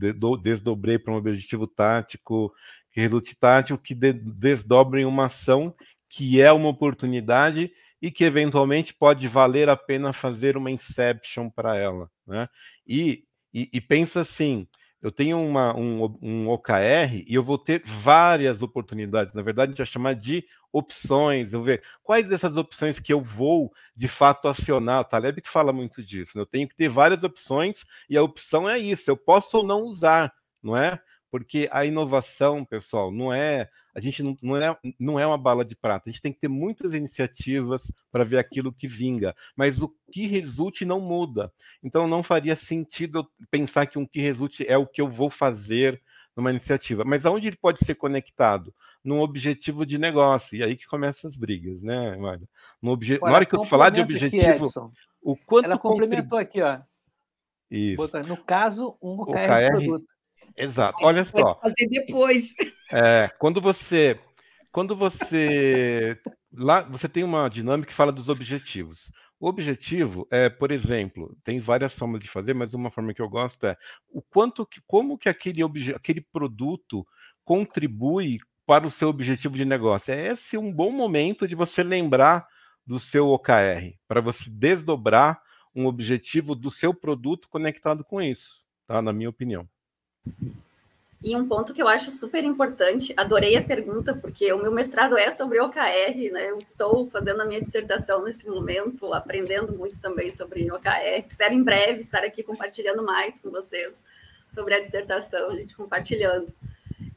desdobrei para um objetivo tático, que resulte tático, que de, desdobre em uma ação que é uma oportunidade e que eventualmente pode valer a pena fazer uma inception para ela, né? E e, e pensa assim: eu tenho uma, um, um OKR e eu vou ter várias oportunidades. Na verdade, a gente vai chamar de opções. Eu ver quais dessas opções que eu vou de fato acionar. O Taleb que fala muito disso. Né? Eu tenho que ter várias opções e a opção é isso. Eu posso ou não usar, não é? Porque a inovação, pessoal, não é a gente não, não, é, não é uma bala de prata. A gente tem que ter muitas iniciativas para ver aquilo que vinga, mas o que resulte não muda. Então não faria sentido pensar que um que resulte é o que eu vou fazer numa iniciativa. Mas aonde ele pode ser conectado? Num objetivo de negócio. E aí que começam as brigas, né, Mário? No obje... Na hora que eu falar de objetivo, aqui, o quanto ela complementou aqui, ó. Isso. No caso, um OKR, OKR produto. Exato. Mas Olha só. Pode fazer depois. É, quando você, quando você lá você tem uma dinâmica que fala dos objetivos. O objetivo é, por exemplo, tem várias formas de fazer, mas uma forma que eu gosto é o quanto que, como que aquele, aquele produto contribui para o seu objetivo de negócio. É esse um bom momento de você lembrar do seu OKR, para você desdobrar um objetivo do seu produto conectado com isso, tá? Na minha opinião. E um ponto que eu acho super importante, adorei a pergunta, porque o meu mestrado é sobre OKR, né? Eu estou fazendo a minha dissertação nesse momento, aprendendo muito também sobre OKR. Espero em breve estar aqui compartilhando mais com vocês sobre a dissertação, a gente compartilhando.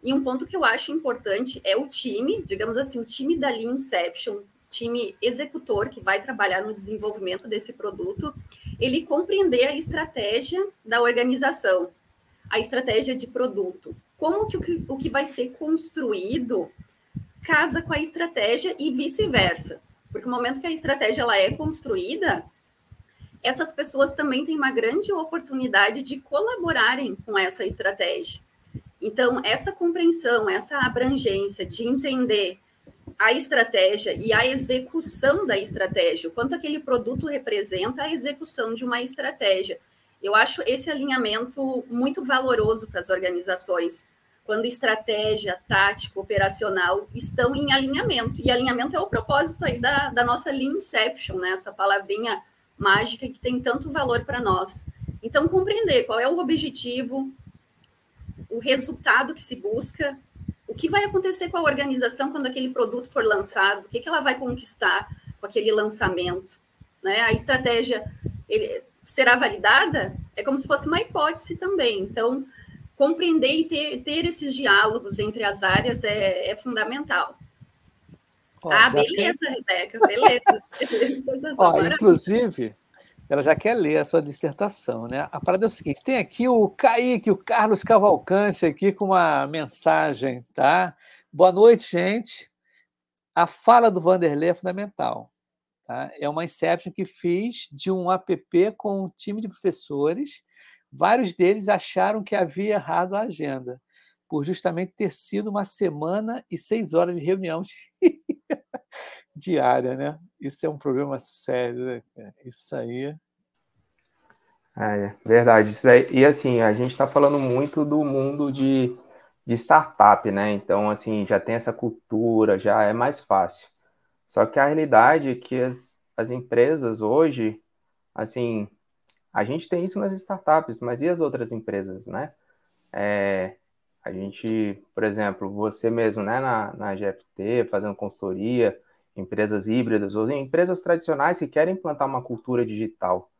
E um ponto que eu acho importante é o time, digamos assim, o time da Lean Inception, time executor que vai trabalhar no desenvolvimento desse produto, ele compreender a estratégia da organização, a estratégia de produto, como que o que, o que vai ser construído casa com a estratégia e vice-versa. Porque no momento que a estratégia ela é construída, essas pessoas também têm uma grande oportunidade de colaborarem com essa estratégia. Então, essa compreensão, essa abrangência de entender a estratégia e a execução da estratégia, o quanto aquele produto representa a execução de uma estratégia. Eu acho esse alinhamento muito valoroso para as organizações, quando estratégia, tática, operacional estão em alinhamento. E alinhamento é o propósito aí da, da nossa Lean Inception, né? essa palavrinha mágica que tem tanto valor para nós. Então, compreender qual é o objetivo, o resultado que se busca, o que vai acontecer com a organização quando aquele produto for lançado, o que, que ela vai conquistar com aquele lançamento. Né? A estratégia ele, será validada? É como se fosse uma hipótese também. Então, compreender e ter, ter esses diálogos entre as áreas é, é fundamental. Ó, ah, beleza, tem... Rebeca, beleza. Ó, inclusive, ela já quer ler a sua dissertação, né? A parada é o seguinte: tem aqui o Kaique, o Carlos Cavalcante aqui com uma mensagem, tá? Boa noite, gente. A fala do Vanderlei é fundamental. Tá? É uma inception que fiz de um app com um time de professores. Vários deles acharam que havia errado a agenda, por justamente ter sido uma semana e seis horas de reunião diária, né? Isso é um problema sério, né? Isso aí. É, verdade. Isso aí, e assim, a gente está falando muito do mundo de, de startup, né? Então, assim, já tem essa cultura, já é mais fácil. Só que a realidade é que as, as empresas hoje, assim, a gente tem isso nas startups, mas e as outras empresas, né? É, a gente, por exemplo, você mesmo, né, na, na GFT, fazendo consultoria, empresas híbridas ou empresas tradicionais que querem implantar uma cultura digital.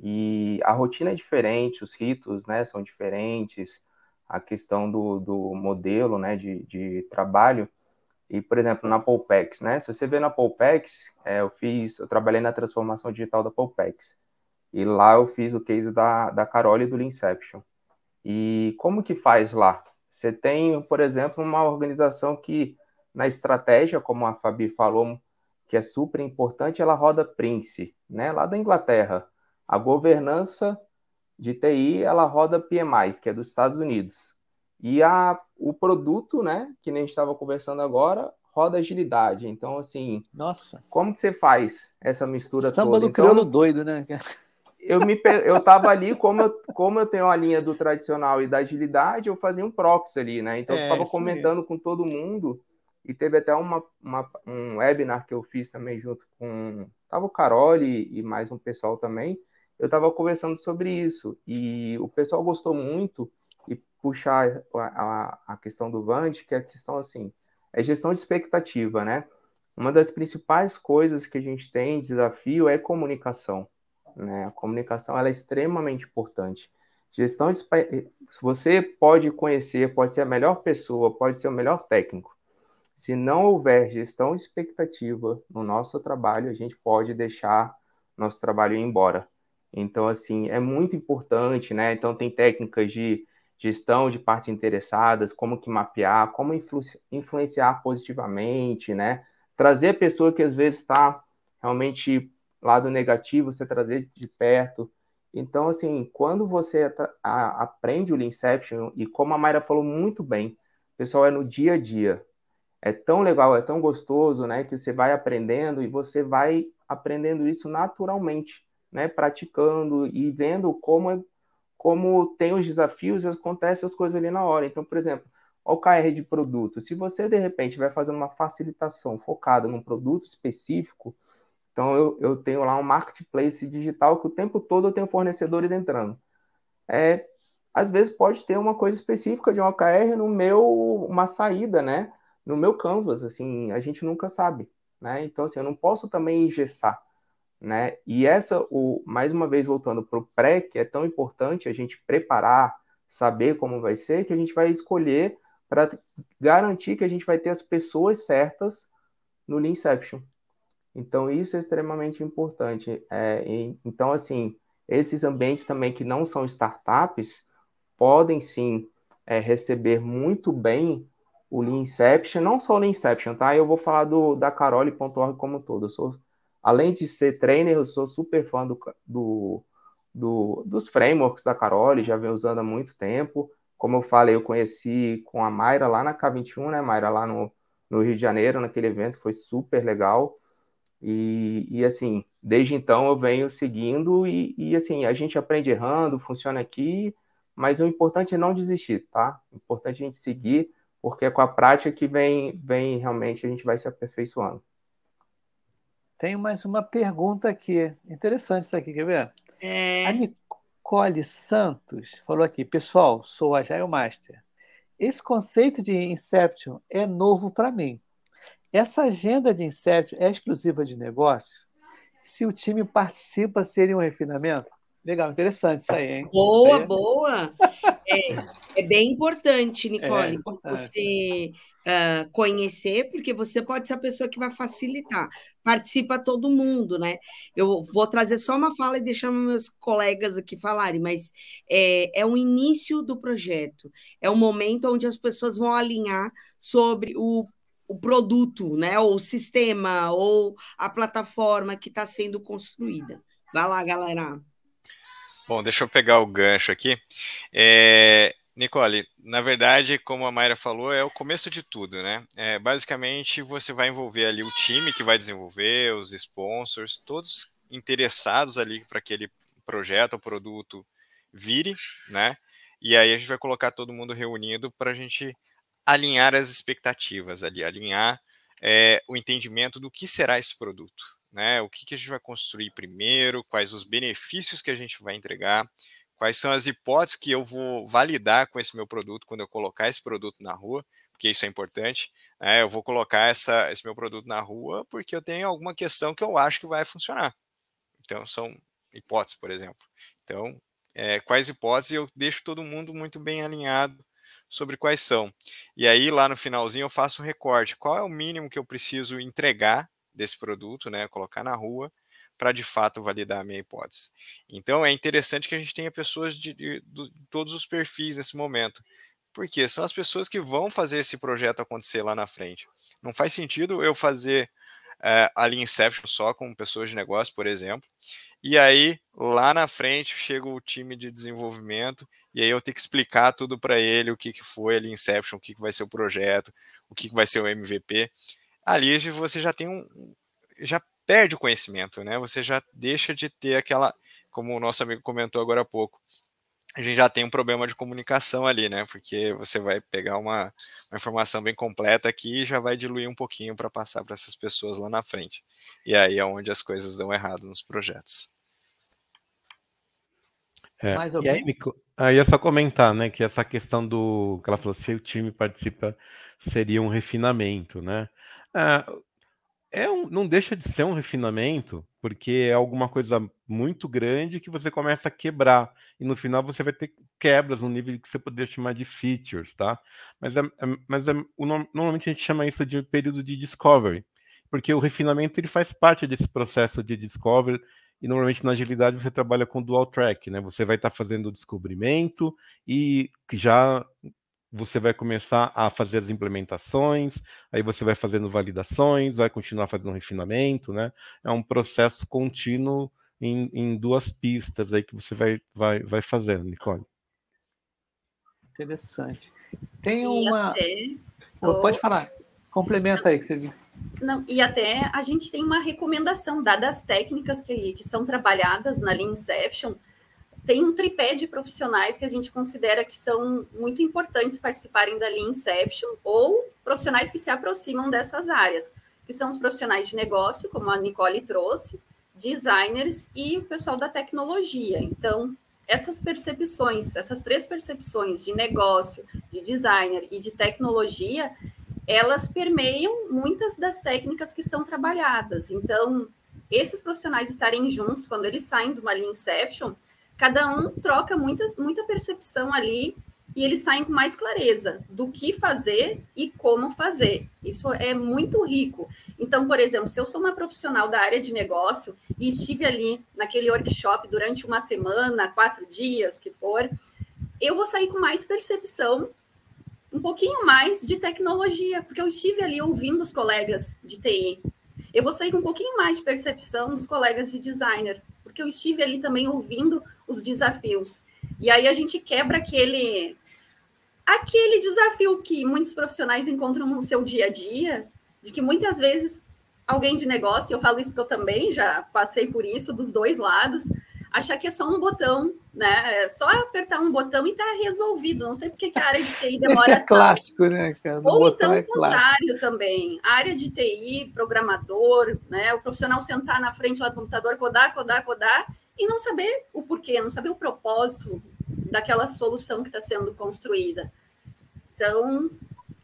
E a rotina é diferente, os ritos né, são diferentes, a questão do, do modelo né, de, de trabalho. E, por exemplo, na Polpex, né? Se você vê na Polpex, é, eu fiz, eu trabalhei na transformação digital da Polpex. E lá eu fiz o case da, da Carol e do Inception. E como que faz lá? Você tem, por exemplo, uma organização que na estratégia, como a Fabi falou, que é super importante, ela roda Prince, né, lá da Inglaterra. A governança de TI, ela roda PMI, que é dos Estados Unidos. E a, o produto, né, que nem a gente estava conversando agora, roda agilidade. Então, assim, nossa, como que você faz essa mistura Samba toda? Samba do então, crioulo doido, né? eu me eu tava ali como eu, como eu tenho a linha do tradicional e da agilidade, eu fazia um proxy ali, né? Então é, eu ficava comentando com todo mundo e teve até uma, uma, um webinar que eu fiz também junto com tava o Carol e, e mais um pessoal também. Eu estava conversando sobre isso e o pessoal gostou muito puxar a, a, questão do Vant, que é a questão assim, é gestão de expectativa, né? Uma das principais coisas que a gente tem desafio é comunicação né? A comunicação ela é extremamente importante. Gestão de você pode conhecer, pode ser a melhor pessoa, pode ser o melhor técnico. Se não houver gestão de expectativa no nosso trabalho, a gente pode deixar nosso trabalho ir embora. Então, assim, é muito importante, né? Então, tem técnicas de gestão de partes interessadas, como que mapear, como influ influenciar positivamente, né? Trazer a pessoa que às vezes está realmente lado negativo, você trazer de perto. Então, assim, quando você aprende o Leanception, e como a Mayra falou muito bem, pessoal, é no dia a dia. É tão legal, é tão gostoso, né, que você vai aprendendo e você vai aprendendo isso naturalmente, né, praticando e vendo como como tem os desafios e acontecem as coisas ali na hora. Então, por exemplo, o KR de produto. Se você, de repente, vai fazendo uma facilitação focada num produto específico, então eu, eu tenho lá um marketplace digital que o tempo todo eu tenho fornecedores entrando. É, às vezes pode ter uma coisa específica de um OKR no meu, uma saída, né? No meu canvas, assim, a gente nunca sabe, né? Então, assim, eu não posso também engessar, né? E essa, o, mais uma vez voltando para o pré, que é tão importante a gente preparar, saber como vai ser, que a gente vai escolher para garantir que a gente vai ter as pessoas certas no Leanception, Então, isso é extremamente importante. É, e, então, assim, esses ambientes também que não são startups podem sim é, receber muito bem o Lean Inception, não só o Lean Inception, tá? Eu vou falar do, da Carole.org como um todo. Eu sou, além de ser trainer, eu sou super fã do, do, do, dos frameworks da Carole, já venho usando há muito tempo. Como eu falei, eu conheci com a Mayra lá na K21, né, Mayra, lá no, no Rio de Janeiro, naquele evento, foi super legal. E, e assim, desde então eu venho seguindo e, e, assim, a gente aprende errando, funciona aqui, mas o importante é não desistir, tá? O importante é a gente seguir, porque é com a prática que vem, vem realmente a gente vai se aperfeiçoando. Tenho mais uma pergunta aqui. Interessante isso aqui, quer ver? É... A Nicole Santos falou aqui, pessoal, sou a Agile Master. Esse conceito de Inception é novo para mim. Essa agenda de Inception é exclusiva de negócio? Se o time participa, seria um refinamento? Legal, interessante isso aí, hein? Boa, aí é... boa. É, é, bem importante, Nicole, é importante. você conhecer, porque você pode ser a pessoa que vai facilitar. Participa todo mundo, né? Eu vou trazer só uma fala e deixar meus colegas aqui falarem, mas é, é o início do projeto, é o momento onde as pessoas vão alinhar sobre o o produto, né, ou o sistema, ou a plataforma que está sendo construída. Vai lá, galera. Bom, deixa eu pegar o gancho aqui. É, Nicole, na verdade, como a Mayra falou, é o começo de tudo, né? É, basicamente, você vai envolver ali o time que vai desenvolver, os sponsors, todos interessados ali para aquele projeto ou produto vire, né? E aí a gente vai colocar todo mundo reunido para a gente alinhar as expectativas ali, alinhar é, o entendimento do que será esse produto, né? O que, que a gente vai construir primeiro, quais os benefícios que a gente vai entregar, quais são as hipóteses que eu vou validar com esse meu produto quando eu colocar esse produto na rua, porque isso é importante. Né? Eu vou colocar essa, esse meu produto na rua porque eu tenho alguma questão que eu acho que vai funcionar. Então, são hipóteses, por exemplo. Então, é, quais hipóteses eu deixo todo mundo muito bem alinhado sobre quais são. E aí, lá no finalzinho, eu faço um recorte. Qual é o mínimo que eu preciso entregar desse produto, né? Colocar na rua para de fato validar a minha hipótese. Então é interessante que a gente tenha pessoas de, de, de, todos os perfis nesse momento, porque são as pessoas que vão fazer esse projeto acontecer lá na frente. Não faz sentido eu fazer é, a linha Inception só com pessoas de negócio, por exemplo, e aí lá na frente chega o time de desenvolvimento e aí eu tenho que explicar tudo para ele o que, que foi a linha Inception, o que, que vai ser o projeto, o que, que vai ser o MVP. Ali você já tem um, já perde o conhecimento, né? Você já deixa de ter aquela, como o nosso amigo comentou agora há pouco, a gente já tem um problema de comunicação ali, né? Porque você vai pegar uma, uma informação bem completa aqui e já vai diluir um pouquinho para passar para essas pessoas lá na frente. E aí é onde as coisas dão errado nos projetos. É, e aí, Nico, aí é só comentar, né, que essa questão do que ela falou, se o time participa, seria um refinamento, né? É, é um, não deixa de ser um refinamento, porque é alguma coisa muito grande que você começa a quebrar. E no final você vai ter quebras no nível que você poderia chamar de features, tá? Mas, é, é, mas é, o, normalmente a gente chama isso de período de discovery, porque o refinamento ele faz parte desse processo de discovery. E normalmente na agilidade você trabalha com dual track, né? Você vai estar tá fazendo o descobrimento e já você vai começar a fazer as implementações, aí você vai fazendo validações, vai continuar fazendo refinamento, né? É um processo contínuo em, em duas pistas aí que você vai, vai, vai fazendo, Nicole. Interessante. Tem uma. Até... Pode falar. Complementa aí que você não, e até a gente tem uma recomendação, dadas as técnicas que, que são trabalhadas na Lean Inception, tem um tripé de profissionais que a gente considera que são muito importantes participarem da Lean Inception ou profissionais que se aproximam dessas áreas, que são os profissionais de negócio, como a Nicole trouxe, designers e o pessoal da tecnologia. Então, essas percepções, essas três percepções de negócio, de designer e de tecnologia, elas permeiam muitas das técnicas que são trabalhadas. Então, esses profissionais estarem juntos quando eles saem de uma Lean Inception, cada um troca muitas, muita percepção ali e eles saem com mais clareza do que fazer e como fazer. Isso é muito rico. Então, por exemplo, se eu sou uma profissional da área de negócio e estive ali naquele workshop durante uma semana, quatro dias, que for, eu vou sair com mais percepção, um pouquinho mais de tecnologia, porque eu estive ali ouvindo os colegas de TI. Eu vou sair com um pouquinho mais de percepção dos colegas de designer, porque eu estive ali também ouvindo os desafios. E aí a gente quebra aquele aquele desafio que muitos profissionais encontram no seu dia a dia, de que muitas vezes alguém de negócio, eu falo isso porque eu também já passei por isso dos dois lados, achar que é só um botão, né? É só apertar um botão e tá resolvido. Não sei porque que a área de TI demora. Isso é clássico, tanto. né, cara? Ou então é o contrário clássico. também. A área de TI, programador, né? O profissional sentar na frente lá do computador, codar, codar, codar, e não saber o porquê, não saber o propósito daquela solução que está sendo construída. Então,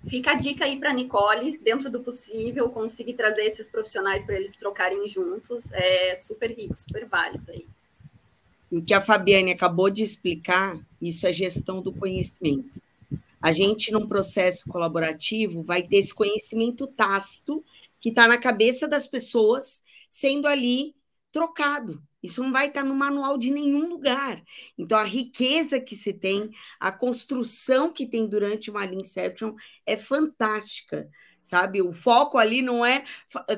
fica a dica aí para Nicole, dentro do possível, conseguir trazer esses profissionais para eles trocarem juntos. É super rico, super válido aí. O que a Fabiane acabou de explicar, isso é gestão do conhecimento. A gente, num processo colaborativo, vai ter esse conhecimento tácito que está na cabeça das pessoas, sendo ali trocado. Isso não vai estar no manual de nenhum lugar. Então, a riqueza que se tem, a construção que tem durante uma Inception é fantástica, sabe? O foco ali não é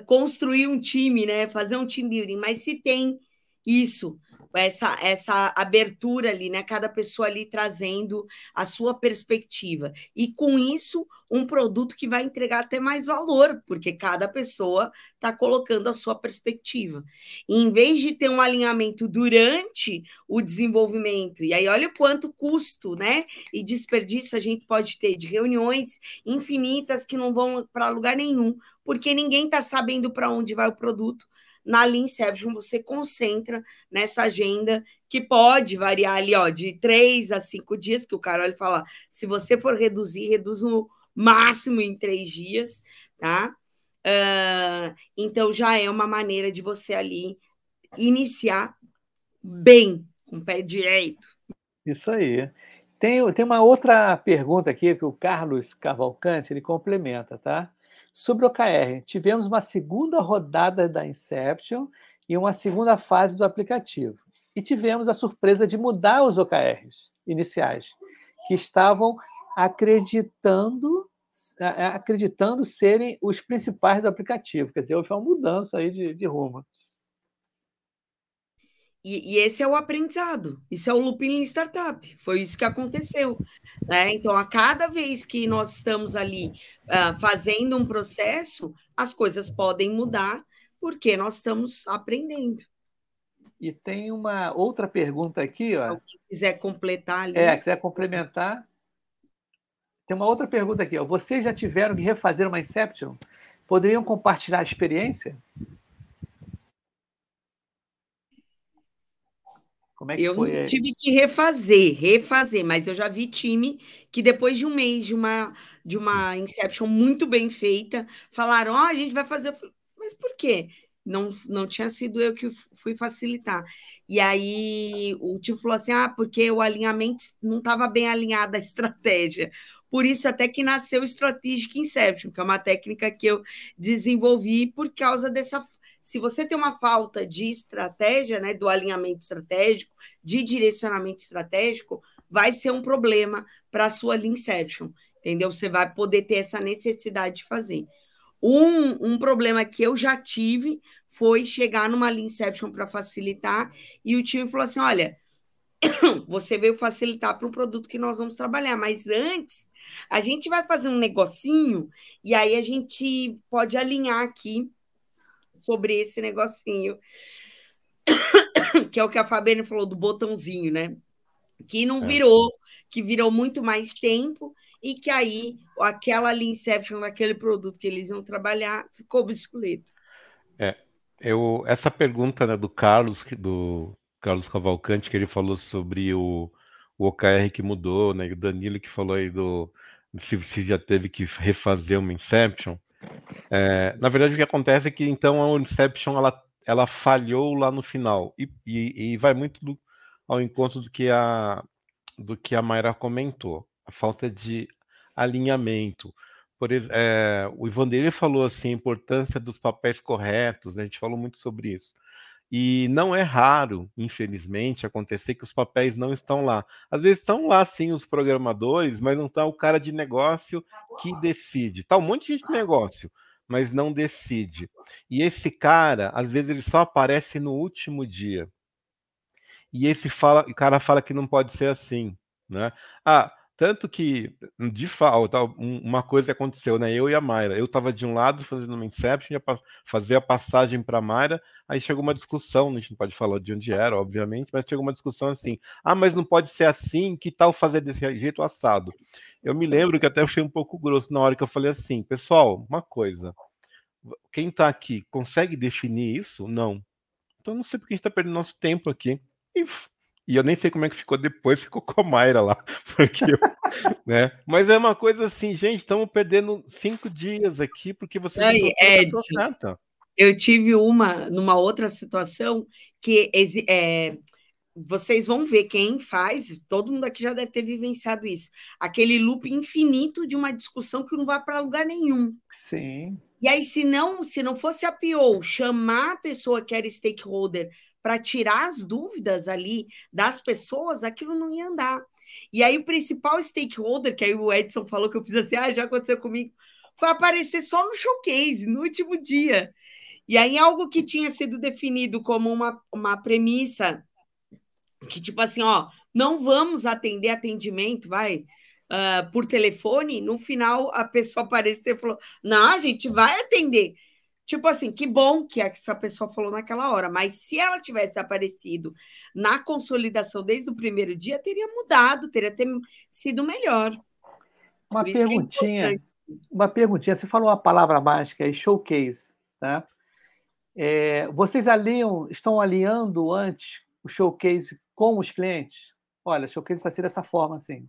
construir um time, né? Fazer um team building, mas se tem isso essa, essa abertura ali, né? Cada pessoa ali trazendo a sua perspectiva. E com isso, um produto que vai entregar até mais valor, porque cada pessoa está colocando a sua perspectiva. E em vez de ter um alinhamento durante o desenvolvimento, e aí olha quanto custo, né? E desperdício a gente pode ter de reuniões infinitas que não vão para lugar nenhum, porque ninguém está sabendo para onde vai o produto na Leanception você concentra nessa agenda que pode variar ali, ó, de três a cinco dias, que o Carol fala, se você for reduzir, reduz no máximo em três dias, tá? Uh, então já é uma maneira de você ali iniciar bem, com o pé direito. Isso aí. Tem, tem uma outra pergunta aqui que o Carlos Cavalcante ele complementa, tá? Sobre o OKR, tivemos uma segunda rodada da Inception e uma segunda fase do aplicativo. E tivemos a surpresa de mudar os OKRs iniciais, que estavam acreditando acreditando serem os principais do aplicativo. Quer dizer, houve uma mudança aí de, de rumo. E, e, esse é o aprendizado, isso é o looping startup, foi isso que aconteceu. Né? Então, a cada vez que nós estamos ali uh, fazendo um processo, as coisas podem mudar, porque nós estamos aprendendo. E tem uma outra pergunta aqui, ó. Se quiser completar ali. É, quiser complementar. Tem uma outra pergunta aqui, ó. Vocês já tiveram que refazer uma Inception? Poderiam compartilhar a experiência? Como é que eu foi? tive que refazer, refazer, mas eu já vi time que depois de um mês de uma de uma Inception muito bem feita, falaram: "Ó, oh, a gente vai fazer". Falei, mas por quê? Não, não tinha sido eu que fui facilitar. E aí o time falou assim: "Ah, porque o alinhamento não estava bem alinhado a estratégia". Por isso até que nasceu o Strategic Inception, que é uma técnica que eu desenvolvi por causa dessa se você tem uma falta de estratégia, né, do alinhamento estratégico, de direcionamento estratégico, vai ser um problema para a sua Leanception, entendeu? Você vai poder ter essa necessidade de fazer. Um, um problema que eu já tive foi chegar numa Leanception para facilitar e o time falou assim: olha, você veio facilitar para um produto que nós vamos trabalhar, mas antes a gente vai fazer um negocinho e aí a gente pode alinhar aqui sobre esse negocinho, que é o que a Fabiana falou do botãozinho, né? Que não é. virou, que virou muito mais tempo e que aí aquela Inception daquele produto que eles iam trabalhar ficou obsoleto. É, eu, essa pergunta né, do Carlos, do Carlos Cavalcante, que ele falou sobre o, o OKR que mudou, né? E o Danilo que falou aí do se, se já teve que refazer uma Inception. É, na verdade, o que acontece é que então a Inception ela, ela falhou lá no final e, e, e vai muito do, ao encontro do que a do que a Mayra comentou. a falta de alinhamento. Por, é, o Ivandeira falou assim, a importância dos papéis corretos, né? a gente falou muito sobre isso. E não é raro, infelizmente, acontecer que os papéis não estão lá. Às vezes estão lá sim os programadores, mas não está o cara de negócio que decide. Tá um monte de gente de negócio, mas não decide. E esse cara, às vezes, ele só aparece no último dia. E esse fala, o cara fala que não pode ser assim, né? Ah, tanto que, de falta, uma coisa aconteceu, né? Eu e a Mayra. Eu estava de um lado fazendo uma Inception, ia fazer a passagem para a Mayra, aí chegou uma discussão, a gente não pode falar de onde era, obviamente, mas chegou uma discussão assim: ah, mas não pode ser assim, que tal fazer desse jeito assado? Eu me lembro que até achei um pouco grosso na hora que eu falei assim: pessoal, uma coisa, quem está aqui consegue definir isso? Não. Então não sei porque a gente está perdendo nosso tempo aqui. E e eu nem sei como é que ficou depois, ficou com a Mayra lá. Eu, né? Mas é uma coisa assim, gente, estamos perdendo cinco dias aqui porque você Aí, Edson, Eu tive uma numa outra situação que é, vocês vão ver quem faz, todo mundo aqui já deve ter vivenciado isso. Aquele loop infinito de uma discussão que não vai para lugar nenhum. Sim. E aí, se não, se não fosse a PO chamar a pessoa que era stakeholder para tirar as dúvidas ali das pessoas, aquilo não ia andar. E aí o principal stakeholder, que aí o Edson falou que eu fiz assim, ah, já aconteceu comigo, foi aparecer só no showcase, no último dia. E aí algo que tinha sido definido como uma, uma premissa, que tipo assim, ó, não vamos atender atendimento, vai, uh, por telefone, no final a pessoa apareceu e falou, não, a gente vai atender. Tipo assim, que bom que essa pessoa falou naquela hora, mas se ela tivesse aparecido na consolidação desde o primeiro dia, teria mudado, teria ter sido melhor. Uma é perguntinha, é uma perguntinha. Você falou a palavra mágica aí, showcase, tá? É, vocês alinham, estão alinhando antes o showcase com os clientes? Olha, showcase vai ser dessa forma, assim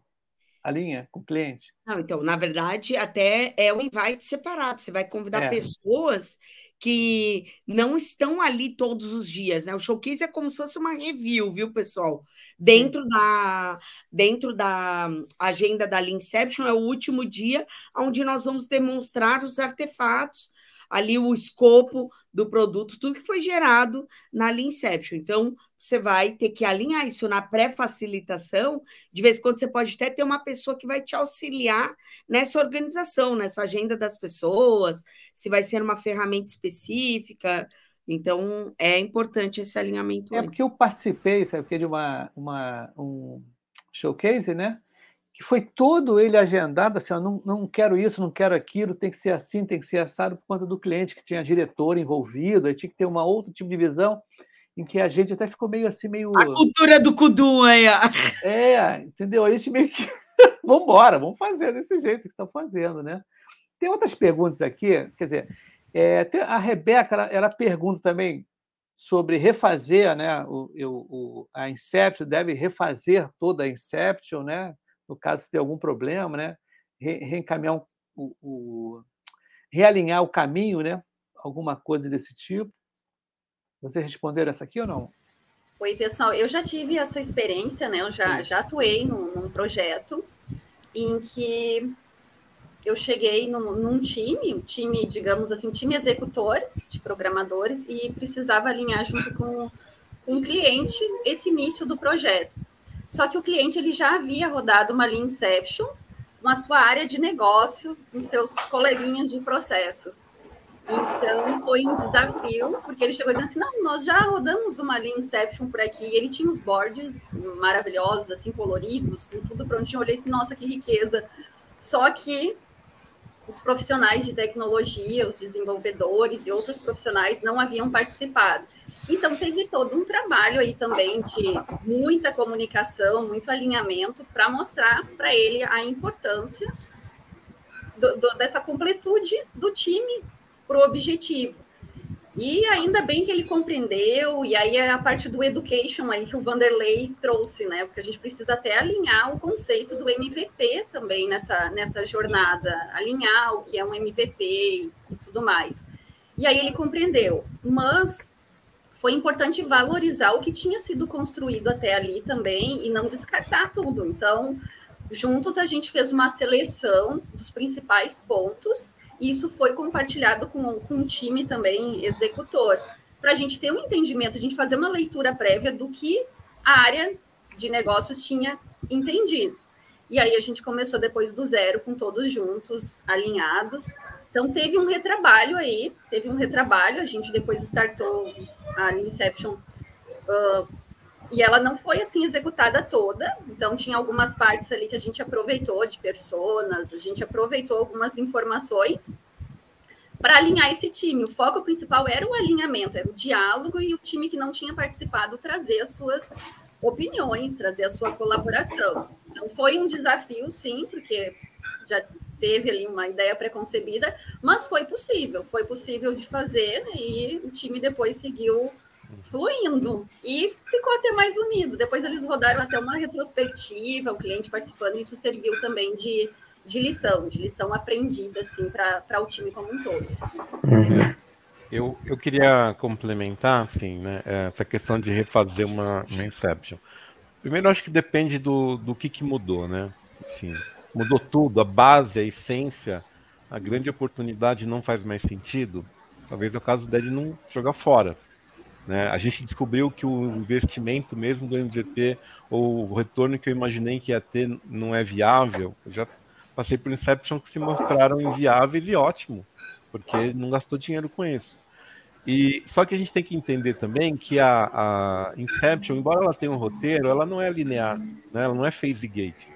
a linha com o cliente? Não, então, na verdade, até é um invite separado. Você vai convidar é. pessoas que não estão ali todos os dias, né? O showcase é como se fosse uma review, viu, pessoal? Dentro da dentro da agenda da Inception é o último dia onde nós vamos demonstrar os artefatos, ali o escopo do produto, tudo que foi gerado na Inception. Então, você vai ter que alinhar isso na pré-facilitação. De vez em quando você pode até ter uma pessoa que vai te auxiliar nessa organização, nessa agenda das pessoas, se vai ser uma ferramenta específica. Então, é importante esse alinhamento. É antes. porque eu participei, sabe, porque de uma, uma, um showcase, né? Que foi todo ele agendado assim, ó, não, não quero isso, não quero aquilo, tem que ser assim, tem que ser assado por conta do cliente que tinha diretor envolvido, aí tinha que ter uma outro tipo de visão em que a gente até ficou meio assim, meio. A cultura do Kudum aí. É, entendeu? A gente meio que. vamos embora, vamos fazer desse jeito que estão fazendo, né? Tem outras perguntas aqui, quer dizer, é, a Rebeca ela, ela, pergunta também sobre refazer, né? O, o, a Inception deve refazer toda a Inception, né? No caso se tem algum problema, né? Re, reencaminhar o, o, realinhar o caminho, né? Alguma coisa desse tipo. Vocês responderam essa aqui ou não? Oi, pessoal. Eu já tive essa experiência, né? Eu já, já atuei num, num projeto em que eu cheguei num, num, time, um time, digamos assim, time executor de programadores e precisava alinhar junto com, com o cliente esse início do projeto. Só que o cliente ele já havia rodado uma Lean Inception com a sua área de negócio, com seus coleguinhas de processos. Então foi um desafio, porque ele chegou dizendo assim: não, nós já rodamos uma Lean Inception por aqui. E ele tinha uns boards maravilhosos, assim, coloridos, com tudo prontinho. Eu olhei assim, nossa, que riqueza. Só que os profissionais de tecnologia, os desenvolvedores e outros profissionais não haviam participado. Então teve todo um trabalho aí também de muita comunicação, muito alinhamento para mostrar para ele a importância do, do, dessa completude do time para o objetivo. E ainda bem que ele compreendeu, e aí é a parte do education aí que o Vanderlei trouxe, né? Porque a gente precisa até alinhar o conceito do MVP também nessa, nessa jornada, alinhar o que é um MVP e, e tudo mais. E aí ele compreendeu, mas foi importante valorizar o que tinha sido construído até ali também e não descartar tudo. Então, juntos a gente fez uma seleção dos principais pontos isso foi compartilhado com, com um time também executor, para a gente ter um entendimento, a gente fazer uma leitura prévia do que a área de negócios tinha entendido. E aí a gente começou depois do zero, com todos juntos, alinhados. Então teve um retrabalho aí, teve um retrabalho, a gente depois startou a Inception uh, e ela não foi assim executada toda, então tinha algumas partes ali que a gente aproveitou de personas, a gente aproveitou algumas informações para alinhar esse time. O foco principal era o alinhamento, era o diálogo e o time que não tinha participado trazer as suas opiniões, trazer a sua colaboração. Então foi um desafio, sim, porque já teve ali uma ideia preconcebida, mas foi possível, foi possível de fazer e o time depois seguiu fluindo e ficou até mais unido. Depois eles rodaram até uma retrospectiva, o cliente participando, e isso serviu também de, de lição, de lição aprendida assim para o time como um todo. Uhum. Eu, eu queria complementar assim, né, essa questão de refazer uma, uma Inception. Primeiro, acho que depende do, do que, que mudou, né? Assim, mudou tudo, a base, a essência, a grande oportunidade não faz mais sentido. Talvez é o caso dele não jogar fora. Né? A gente descobriu que o investimento mesmo do MVP, ou o retorno que eu imaginei que ia ter, não é viável. Eu já passei por Inception que se mostraram inviáveis e ótimo, porque não gastou dinheiro com isso. E só que a gente tem que entender também que a, a Inception, embora ela tenha um roteiro, ela não é linear, né? ela não é phase gate.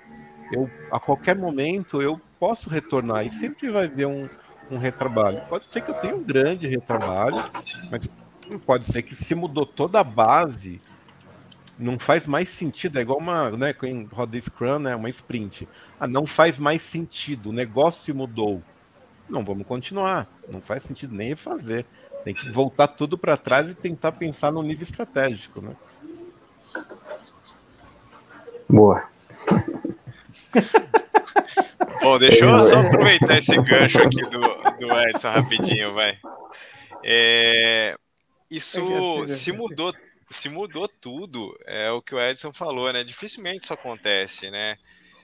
Eu, a qualquer momento eu posso retornar e sempre vai haver um, um retrabalho. Pode ser que eu tenha um grande retrabalho, mas pode ser que se mudou toda a base, não faz mais sentido. É igual uma, né, quem roda Scrum, né, uma sprint. Ah, não faz mais sentido, o negócio mudou. Não, vamos continuar. Não faz sentido nem fazer. Tem que voltar tudo para trás e tentar pensar no nível estratégico, né? Boa. Bom, deixa eu só aproveitar esse gancho aqui do, do Edson rapidinho, vai. É, isso se mudou, se mudou tudo, é o que o Edson falou, né? Dificilmente isso acontece, né?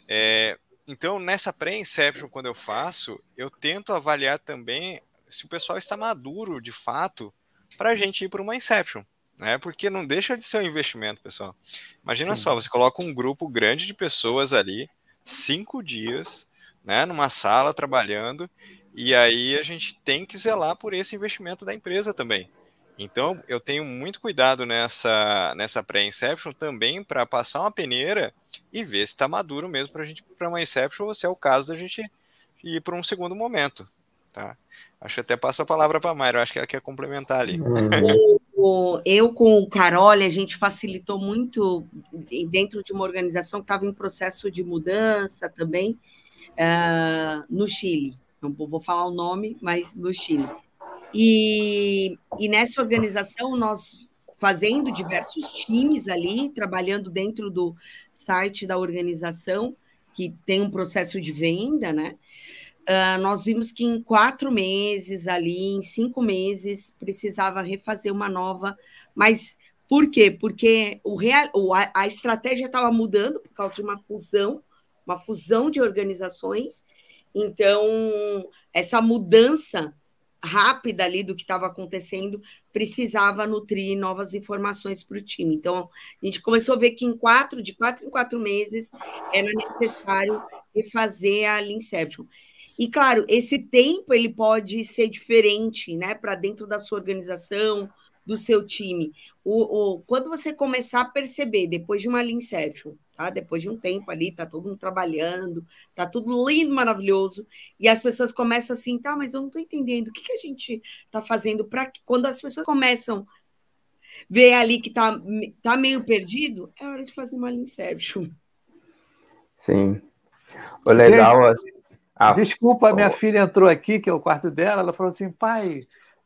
É, então, nessa pré-inception, quando eu faço, eu tento avaliar também se o pessoal está maduro, de fato, para a gente ir para uma inception, né? Porque não deixa de ser um investimento, pessoal. Imagina Sim. só, você coloca um grupo grande de pessoas ali, cinco dias, né, numa sala trabalhando, e aí a gente tem que zelar por esse investimento da empresa também. Então, eu tenho muito cuidado nessa, nessa pré-inception também para passar uma peneira e ver se está maduro mesmo para a gente para uma inception ou se é o caso da gente ir para um segundo momento. Tá? Acho que até passo a palavra para a Mayra, acho que ela quer complementar ali. Eu com o Carol, a gente facilitou muito dentro de uma organização que estava em processo de mudança também uh, no Chile. Não vou falar o nome, mas no Chile. E, e nessa organização, nós fazendo diversos times ali, trabalhando dentro do site da organização, que tem um processo de venda, né? Uh, nós vimos que em quatro meses ali, em cinco meses, precisava refazer uma nova. Mas por quê? Porque o real, a, a estratégia estava mudando por causa de uma fusão, uma fusão de organizações. Então, essa mudança rápida ali do que estava acontecendo, precisava nutrir novas informações para o time. Então, a gente começou a ver que em quatro, de quatro em quatro meses, era necessário refazer a Inception. E, claro, esse tempo ele pode ser diferente, né, para dentro da sua organização, do seu time. O, o, quando você começar a perceber, depois de uma Inception, tá? Depois de um tempo ali, tá todo mundo trabalhando, tá tudo lindo, maravilhoso, e as pessoas começam assim, tá, mas eu não tô entendendo o que, que a gente tá fazendo para quando as pessoas começam ver ali que tá, tá meio perdido, é hora de fazer uma Inception. Sim. O legal gente, assim, ah, Desculpa, minha filha entrou aqui, que é o quarto dela, ela falou assim, pai,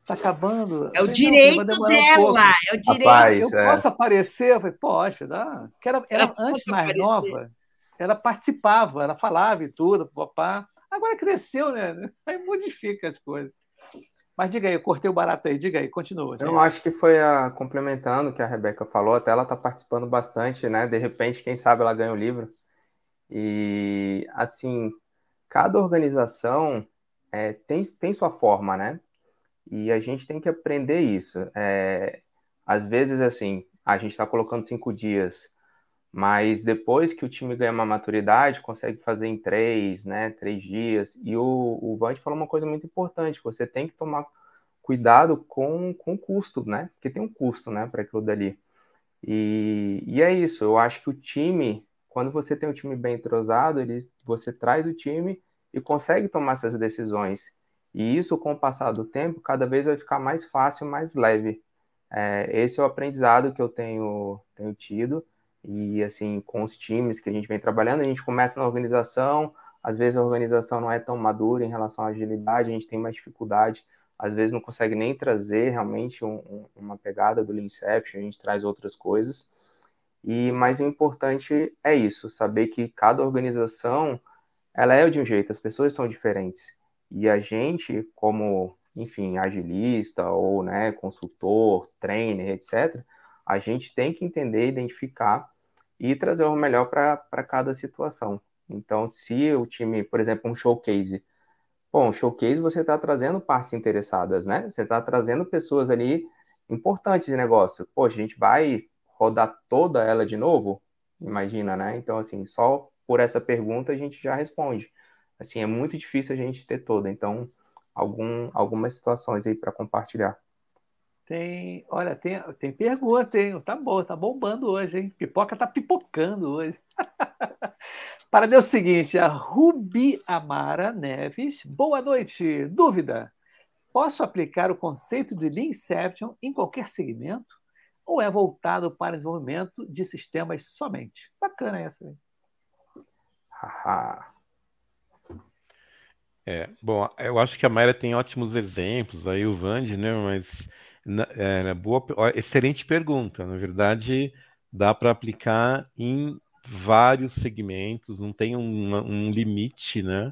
tá acabando. É o direito dela, um é o direito. Rapaz, eu é. posso aparecer? Eu falei, pode, dá. Que era, era antes mais aparecer. nova, ela participava, ela falava e tudo, papá. Agora cresceu, né? Aí modifica as coisas. Mas diga aí, eu cortei o barato aí, diga aí, continua. Eu acho que foi a, complementando o que a Rebeca falou, até ela está participando bastante, né? De repente, quem sabe ela ganha o livro. E, assim, cada organização é, tem, tem sua forma, né? E a gente tem que aprender isso. É, às vezes, assim, a gente está colocando cinco dias, mas depois que o time ganha uma maturidade, consegue fazer em três, né? Três dias. E o, o Vant falou uma coisa muito importante: você tem que tomar cuidado com, com o custo, né? Porque tem um custo, né, para aquilo dali. E, e é isso, eu acho que o time, quando você tem um time bem entrosado, ele, você traz o time e consegue tomar essas decisões. E isso, com o passar do tempo, cada vez vai ficar mais fácil, mais leve. É, esse é o aprendizado que eu tenho, tenho tido. E, assim, com os times que a gente vem trabalhando, a gente começa na organização, às vezes a organização não é tão madura em relação à agilidade, a gente tem mais dificuldade às vezes não consegue nem trazer realmente um, um, uma pegada do Leanception, a gente traz outras coisas. E mas o importante é isso, saber que cada organização ela é de um jeito, as pessoas são diferentes. E a gente, como, enfim, agilista ou, né, consultor, trainer, etc, a gente tem que entender, identificar e trazer o melhor para cada situação. Então, se o time, por exemplo, um showcase, Bom, showcase você está trazendo partes interessadas, né? Você está trazendo pessoas ali importantes de negócio. Pô, a gente vai rodar toda ela de novo? Imagina, né? Então, assim, só por essa pergunta a gente já responde. Assim, é muito difícil a gente ter toda. Então, algum, algumas situações aí para compartilhar. Tem, olha, tem, tem pergunta, hein? Tá bom, tá bombando hoje, hein? Pipoca tá pipocando hoje. Para Deus o seguinte, a Rubi Amara Neves. Boa noite. Dúvida: posso aplicar o conceito de Leanception em qualquer segmento? Ou é voltado para desenvolvimento de sistemas somente? Bacana essa aí. É, bom, eu acho que a Mayra tem ótimos exemplos, aí o Vande, né? Mas é, boa, excelente pergunta. Na verdade, dá para aplicar em vários segmentos, não tem um, um limite, né?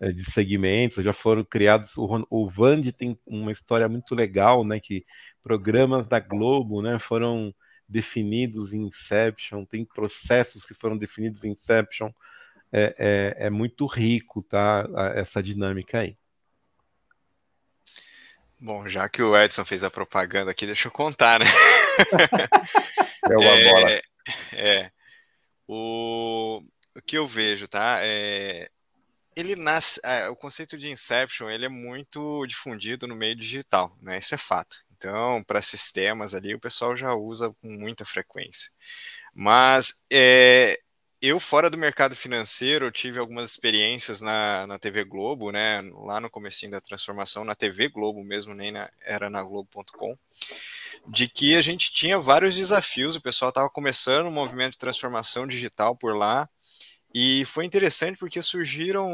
É, de segmentos, já foram criados. O, o Vand tem uma história muito legal, né? Que programas da Globo, né? Foram definidos em Inception, tem processos que foram definidos em Inception. É, é, é muito rico, tá? Essa dinâmica aí. Bom, já que o Edson fez a propaganda aqui, deixa eu contar, né? é uma bola. É, é, o, o que eu vejo, tá? É, ele nasce, é, o conceito de Inception ele é muito difundido no meio digital, né? Isso é fato. Então, para sistemas ali, o pessoal já usa com muita frequência. Mas é, eu, fora do mercado financeiro, tive algumas experiências na, na TV Globo, né? Lá no comecinho da transformação, na TV Globo mesmo, nem na, era na Globo.com, de que a gente tinha vários desafios, o pessoal estava começando um movimento de transformação digital por lá, e foi interessante porque surgiram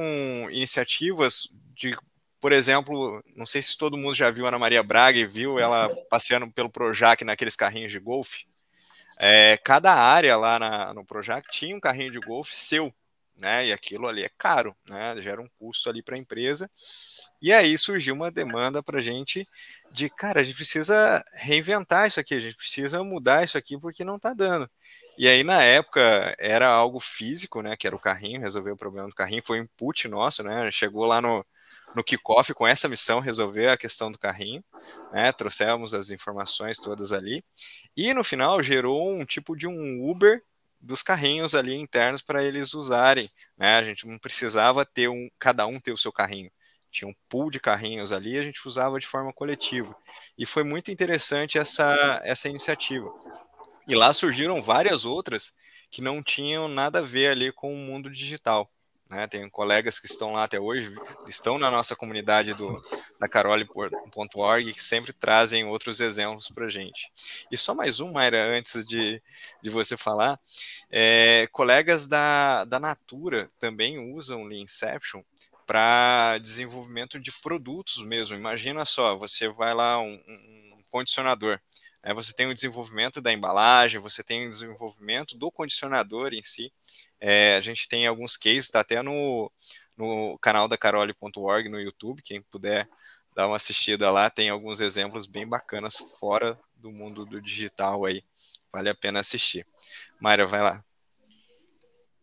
iniciativas de, por exemplo, não sei se todo mundo já viu Ana Maria Braga e viu ela passeando pelo Projac naqueles carrinhos de golfe, é, cada área lá na, no Projac tinha um carrinho de golfe seu, né? E aquilo ali é caro, né? Gera um custo ali para a empresa. E aí surgiu uma demanda para a gente de, cara, a gente precisa reinventar isso aqui, a gente precisa mudar isso aqui porque não está dando. E aí, na época, era algo físico, né? Que era o carrinho, resolver o problema do carrinho, foi um input nosso, né? Chegou lá no, no kickoff com essa missão, resolver a questão do carrinho, né? Trouxemos as informações todas ali. E no final gerou um tipo de um Uber dos carrinhos ali internos para eles usarem. Né? A gente não precisava ter um, cada um ter o seu carrinho. Tinha um pool de carrinhos ali, a gente usava de forma coletiva. E foi muito interessante essa, essa iniciativa. E lá surgiram várias outras que não tinham nada a ver ali com o mundo digital. Né? Tem colegas que estão lá até hoje, estão na nossa comunidade do, da carole.org, que sempre trazem outros exemplos para gente. E só mais um, Mayra, antes de, de você falar. É, colegas da, da Natura também usam Leanception para desenvolvimento de produtos mesmo. Imagina só, você vai lá, um, um condicionador, é, você tem o desenvolvimento da embalagem, você tem o desenvolvimento do condicionador em si. É, a gente tem alguns cases, está até no, no canal da carole.org no YouTube, quem puder dar uma assistida lá, tem alguns exemplos bem bacanas fora do mundo do digital aí. Vale a pena assistir. Mayra, vai lá.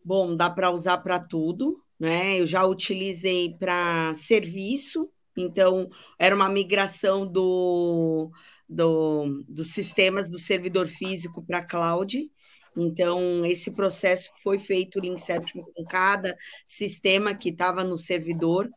Bom, dá para usar para tudo, né? Eu já utilizei para serviço, então era uma migração do, do, dos sistemas do servidor físico para cloud. Então, esse processo foi feito em Inception com cada sistema que estava no servidor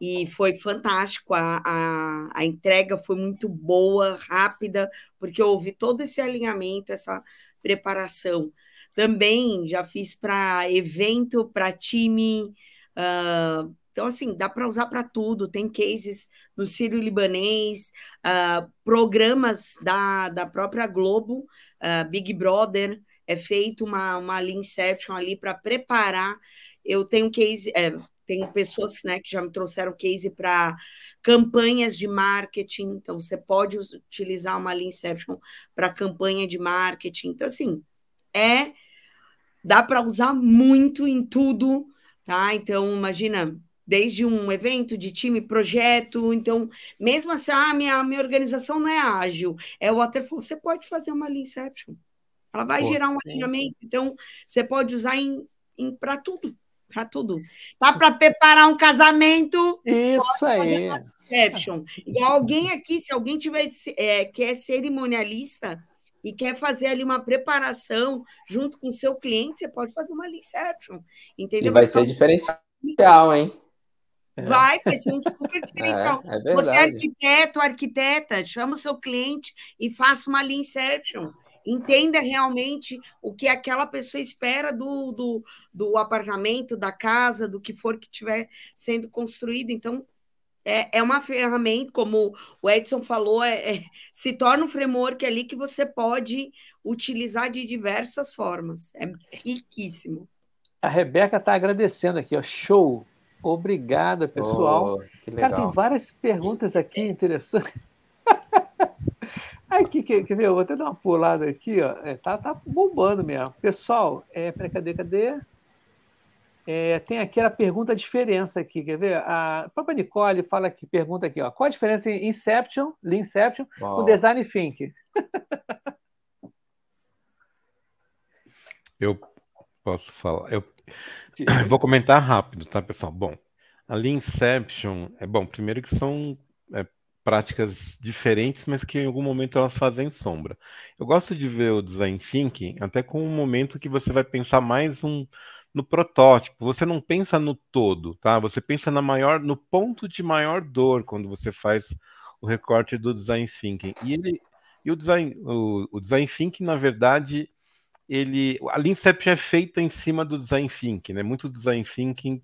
e foi fantástico. A, a, a, entrega foi muito boa, rápida, porque houve todo esse alinhamento, essa preparação. Também já fiz para evento, para time. Uh, então, assim, dá para usar para tudo. Tem cases no Sírio Libanês, uh, programas da, da própria Globo, uh, Big Brother, é feito uma, uma Inception ali para preparar. Eu tenho case, é, tenho pessoas né, que já me trouxeram case para campanhas de marketing, então você pode utilizar uma Inception para campanha de marketing. Então, assim, é dá para usar muito em tudo, tá? Então, imagina, desde um evento de time, projeto, então, mesmo assim, ah, minha, minha organização não é ágil, é o waterfall, você pode fazer uma Inception. Ela vai Pô, gerar um alinhamento, então você pode usar em, em para tudo, para tudo. Tá para preparar um casamento? Isso aí. Inception. E alguém aqui, se alguém tiver é, que é cerimonialista, e quer fazer ali uma preparação junto com o seu cliente, você pode fazer uma Inception, entendeu? E vai ser diferencial, hein? Vai, vai ser um super diferencial. É, é Você é arquiteto, arquiteta, chama o seu cliente e faça uma Inception. Entenda realmente o que aquela pessoa espera do, do, do apartamento, da casa, do que for que estiver sendo construído. Então, é, é uma ferramenta, como o Edson falou, é, é, se torna um framework ali que você pode utilizar de diversas formas. É riquíssimo. A Rebeca está agradecendo aqui, ó. Show! Obrigada, pessoal. Oh, Cara, tem várias perguntas aqui interessantes. Aqui, quer, quer ver? Eu vou até dar uma pulada aqui, ó. É, tá, tá bombando mesmo. Pessoal, é, peraí, cadê, cadê? É, tem aqui a pergunta diferença aqui, quer ver? A própria Nicole fala que pergunta aqui, ó, qual a diferença em Inception, Inception, com Design Think? Eu posso falar. Eu vou comentar rápido, tá, pessoal? Bom, a Inception é bom. Primeiro que são é, práticas diferentes, mas que em algum momento elas fazem sombra. Eu gosto de ver o design thinking até com um momento que você vai pensar mais um no protótipo, você não pensa no todo, tá? Você pensa na maior, no ponto de maior dor quando você faz o recorte do design thinking. E ele e o design o, o design thinking, na verdade, ele a Lean Inception é feita em cima do design thinking, né? Muito design thinking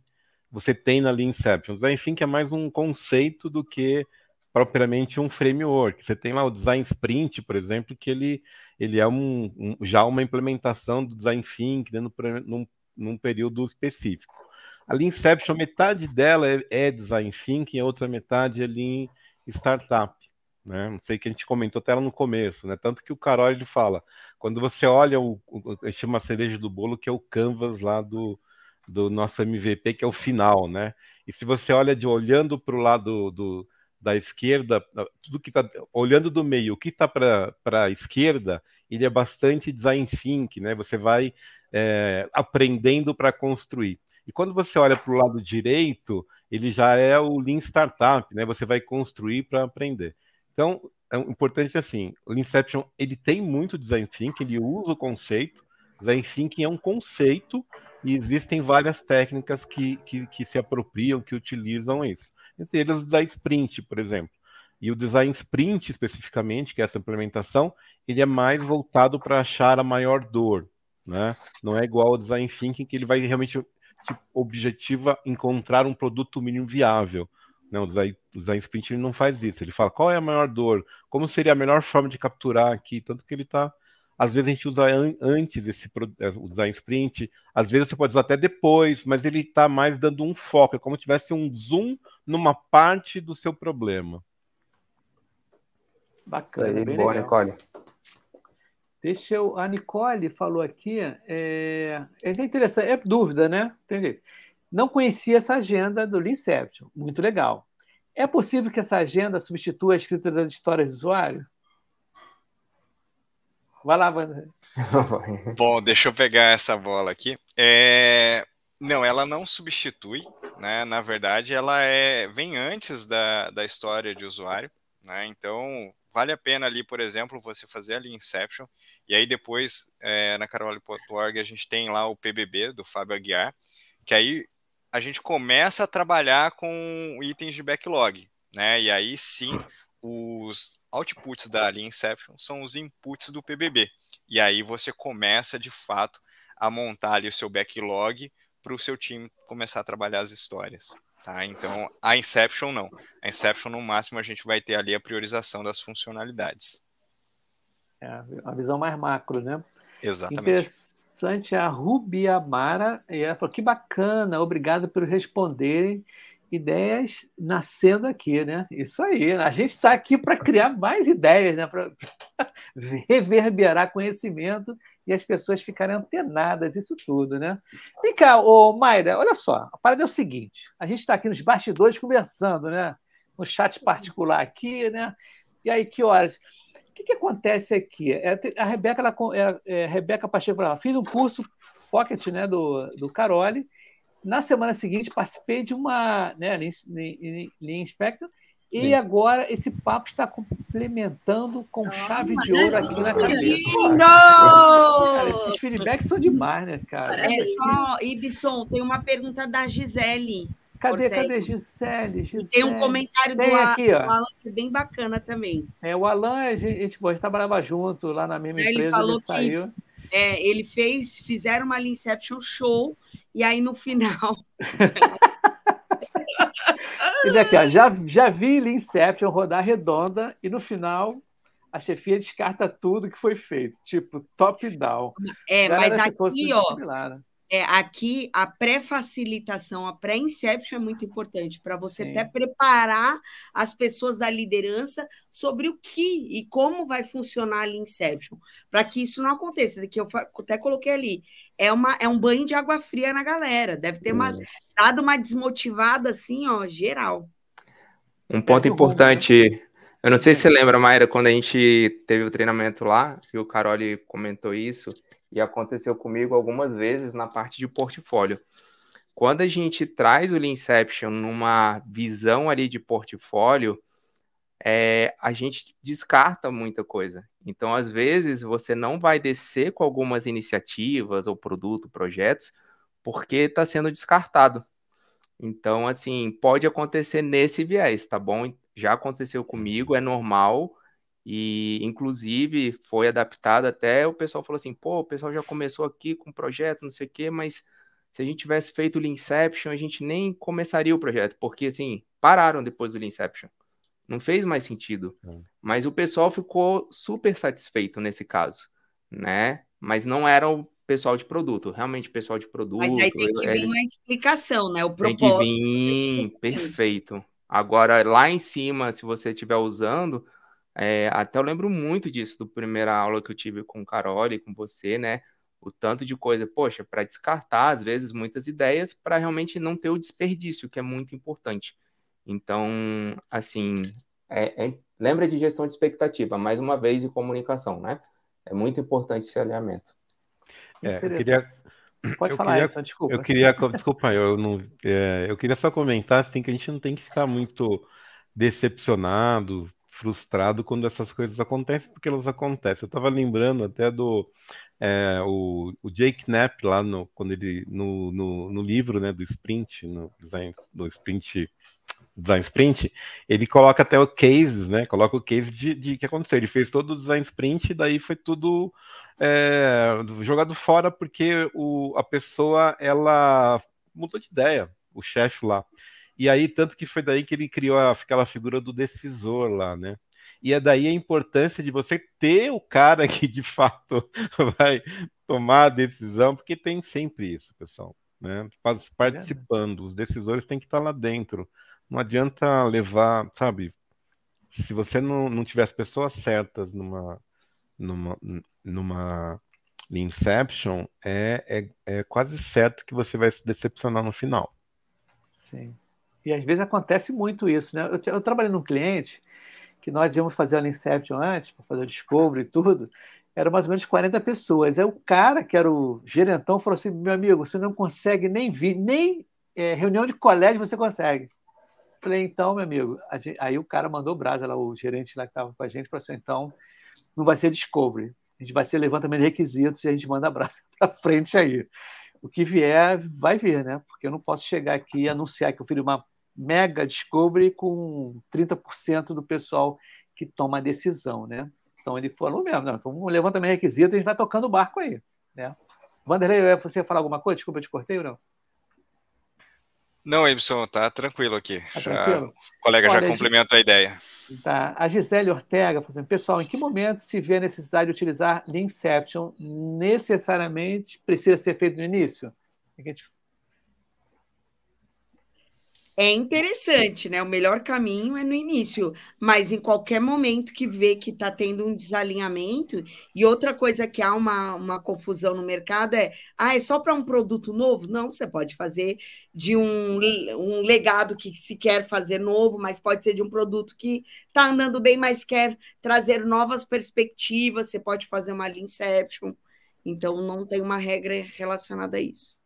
você tem na Lean Inception. O design thinking é mais um conceito do que propriamente um framework. Você tem lá o design sprint, por exemplo, que ele, ele é um, um já uma implementação do design thinking né, num, num período específico. A Lean Inception, metade dela é, é design thinking, a outra metade é Lean startup. Né? Não sei que a gente comentou até lá no começo, né? Tanto que o Carol ele fala, quando você olha o, o chama cereja do bolo, que é o canvas lá do, do nosso MVP, que é o final, né? E se você olha de olhando para o lado do, da esquerda, tudo que está olhando do meio, o que está para a esquerda, ele é bastante design thinking, né? Você vai é, aprendendo para construir. E quando você olha para o lado direito, ele já é o Lean Startup, né? Você vai construir para aprender. Então, é importante assim, o Inception, ele tem muito design thinking, ele usa o conceito, design thinking é um conceito e existem várias técnicas que, que, que se apropriam, que utilizam isso. Entre eles o design sprint, por exemplo. E o design sprint, especificamente, que é essa implementação, ele é mais voltado para achar a maior dor, né? Não é igual ao design thinking que ele vai realmente tipo, objetiva encontrar um produto mínimo viável. Não, o design, o design sprint ele não faz isso. Ele fala qual é a maior dor, como seria a melhor forma de capturar aqui, tanto que ele está às vezes a gente usa an antes esse é, o design sprint, às vezes você pode usar até depois, mas ele está mais dando um foco, é como se tivesse um zoom numa parte do seu problema. Bacana, bem boa, legal. Nicole. Deixa eu. A Nicole falou aqui. É, é interessante, é dúvida, né? Entendi. Não conhecia essa agenda do Leanception. Muito legal. É possível que essa agenda substitua a escrita das histórias do usuário? Vai lá, Wander. Bom, deixa eu pegar essa bola aqui. É... Não, ela não substitui, né? Na verdade, ela é vem antes da, da história de usuário, né? Então, vale a pena ali, por exemplo, você fazer ali Inception, e aí depois é, na carole.org a gente tem lá o PBB do Fábio Aguiar, que aí a gente começa a trabalhar com itens de backlog, né? E aí sim, os outputs da linha Inception são os inputs do PBB. E aí você começa de fato a montar ali o seu backlog para o seu time começar a trabalhar as histórias. Tá? Então, a Inception não. A Inception, no máximo, a gente vai ter ali a priorização das funcionalidades. É, a visão mais macro, né? Exatamente. Interessante a Rubi Amara, e ela falou que bacana, obrigado por responderem ideias nascendo aqui, né? Isso aí. A gente está aqui para criar mais ideias, né? Para reverberar conhecimento e as pessoas ficarem antenadas, isso tudo, né? Vem cá, ô Mayra, olha só, a parada é o seguinte: a gente está aqui nos bastidores conversando, né? No chat particular aqui, né? E aí, que horas? O que, que acontece aqui? É, a Rebeca, ela, é, é, Rebeca Pacheco, ela fiz um curso Pocket né, do, do Carole, na semana seguinte, participei de uma né, Lean Inspector, e Sim. agora esse papo está complementando com oh, chave de ouro aqui na cabeça. Lindo! Cara, esses feedbacks são demais, né, cara? É só, Ibson, tem uma pergunta da Gisele. Cadê, cadê Gisele? Gisele? E tem um comentário tem do, aqui, ó. do Alan que é bem bacana também. É, o Alan, a gente, a gente trabalhava junto lá na mesma é, empresa. Ele falou ele que saiu. É, ele fez, fizeram uma Inception show e aí no final. e aqui, ó, já, já vi Inception rodar redonda e no final a chefia descarta tudo que foi feito, tipo top-down. É, mas aqui, ó, similar, né? É, aqui a pré-facilitação, a pré-inception é muito importante para você Sim. até preparar as pessoas da liderança sobre o que e como vai funcionar a inception, para que isso não aconteça. Que eu até coloquei ali, é, uma, é um banho de água fria na galera, deve ter uma, dado uma desmotivada assim, ó, geral. Um ponto importante? Eu não sei se você lembra, Mayra, quando a gente teve o treinamento lá, e o Carole comentou isso, e aconteceu comigo algumas vezes na parte de portfólio. Quando a gente traz o Leanception numa visão ali de portfólio, é, a gente descarta muita coisa. Então, às vezes, você não vai descer com algumas iniciativas ou produto, projetos, porque está sendo descartado. Então, assim, pode acontecer nesse viés, tá bom? Já aconteceu comigo, é normal, e, inclusive, foi adaptado até o pessoal falou assim: pô, o pessoal já começou aqui com o projeto, não sei o quê, mas se a gente tivesse feito o Leanception, a gente nem começaria o projeto, porque, assim, pararam depois do Leanception. Não fez mais sentido. É. Mas o pessoal ficou super satisfeito nesse caso, né? Mas não era o pessoal de produto, realmente pessoal de produto. Mas aí tem que vir eles... uma explicação, né? O propósito. Tem que vir, perfeito. Agora, lá em cima, se você estiver usando, é, até eu lembro muito disso, do primeira aula que eu tive com o Carol e com você, né? O tanto de coisa, poxa, para descartar, às vezes, muitas ideias, para realmente não ter o desperdício, que é muito importante. Então, assim, é, é, lembra de gestão de expectativa, mais uma vez, de comunicação, né? É muito importante esse alinhamento. É, eu queria... Pode eu falar, queria, Edson, desculpa. Eu queria, desculpa, eu não, é, eu queria só comentar assim que a gente não tem que ficar muito decepcionado, frustrado quando essas coisas acontecem, porque elas acontecem. Eu estava lembrando até do é, o, o, Jake Knapp lá no, quando ele no, no, no, livro né, do Sprint, no design, do Sprint Design Sprint, ele coloca até o cases, né? Coloca o case de, de que aconteceu. Ele fez todo o Design Sprint e daí foi tudo é, jogado fora porque o, a pessoa ela mudou de ideia, o chefe lá. E aí, tanto que foi daí que ele criou aquela figura do decisor lá, né? E é daí a importância de você ter o cara que de fato vai tomar a decisão, porque tem sempre isso, pessoal, né? Participando, os decisores têm que estar lá dentro. Não adianta levar, sabe? Se você não, não tiver as pessoas certas numa, numa, numa Inception, é, é, é quase certo que você vai se decepcionar no final. Sim. E às vezes acontece muito isso, né? Eu, eu trabalhei num cliente que nós íamos fazer a Inception antes, para fazer o Discovery e tudo, eram mais ou menos 40 pessoas. Aí o cara, que era o gerentão, falou assim: meu amigo, você não consegue nem vir, nem é, reunião de colégio você consegue. Falei, então, meu amigo, aí o cara mandou o brasa lá, o gerente lá que estava com a gente, falou assim: então, não vai ser Discovery, a gente vai ser levantamento de requisitos e a gente manda a brasa para frente aí. O que vier, vai vir, né? Porque eu não posso chegar aqui e anunciar que eu fiz uma mega Discovery com 30% do pessoal que toma a decisão, né? Então ele falou mesmo, não, então levanta meu requisito e a gente vai tocando o barco aí, né? Vanderlei, você ia falar alguma coisa? Desculpa, eu te cortei ou não? Não, Ibson, tá tranquilo aqui. Tá já, tranquilo? O colega Olha, já complementa a ideia. Tá. A Gisele Ortega fazendo, assim, pessoal, em que momento se vê a necessidade de utilizar Leanception? Necessariamente precisa ser feito no início? A gente é interessante, né? O melhor caminho é no início, mas em qualquer momento que vê que está tendo um desalinhamento, e outra coisa que há uma, uma confusão no mercado é: ah, é só para um produto novo? Não, você pode fazer de um, um legado que se quer fazer novo, mas pode ser de um produto que está andando bem, mas quer trazer novas perspectivas, você pode fazer uma Leanception. Então, não tem uma regra relacionada a isso.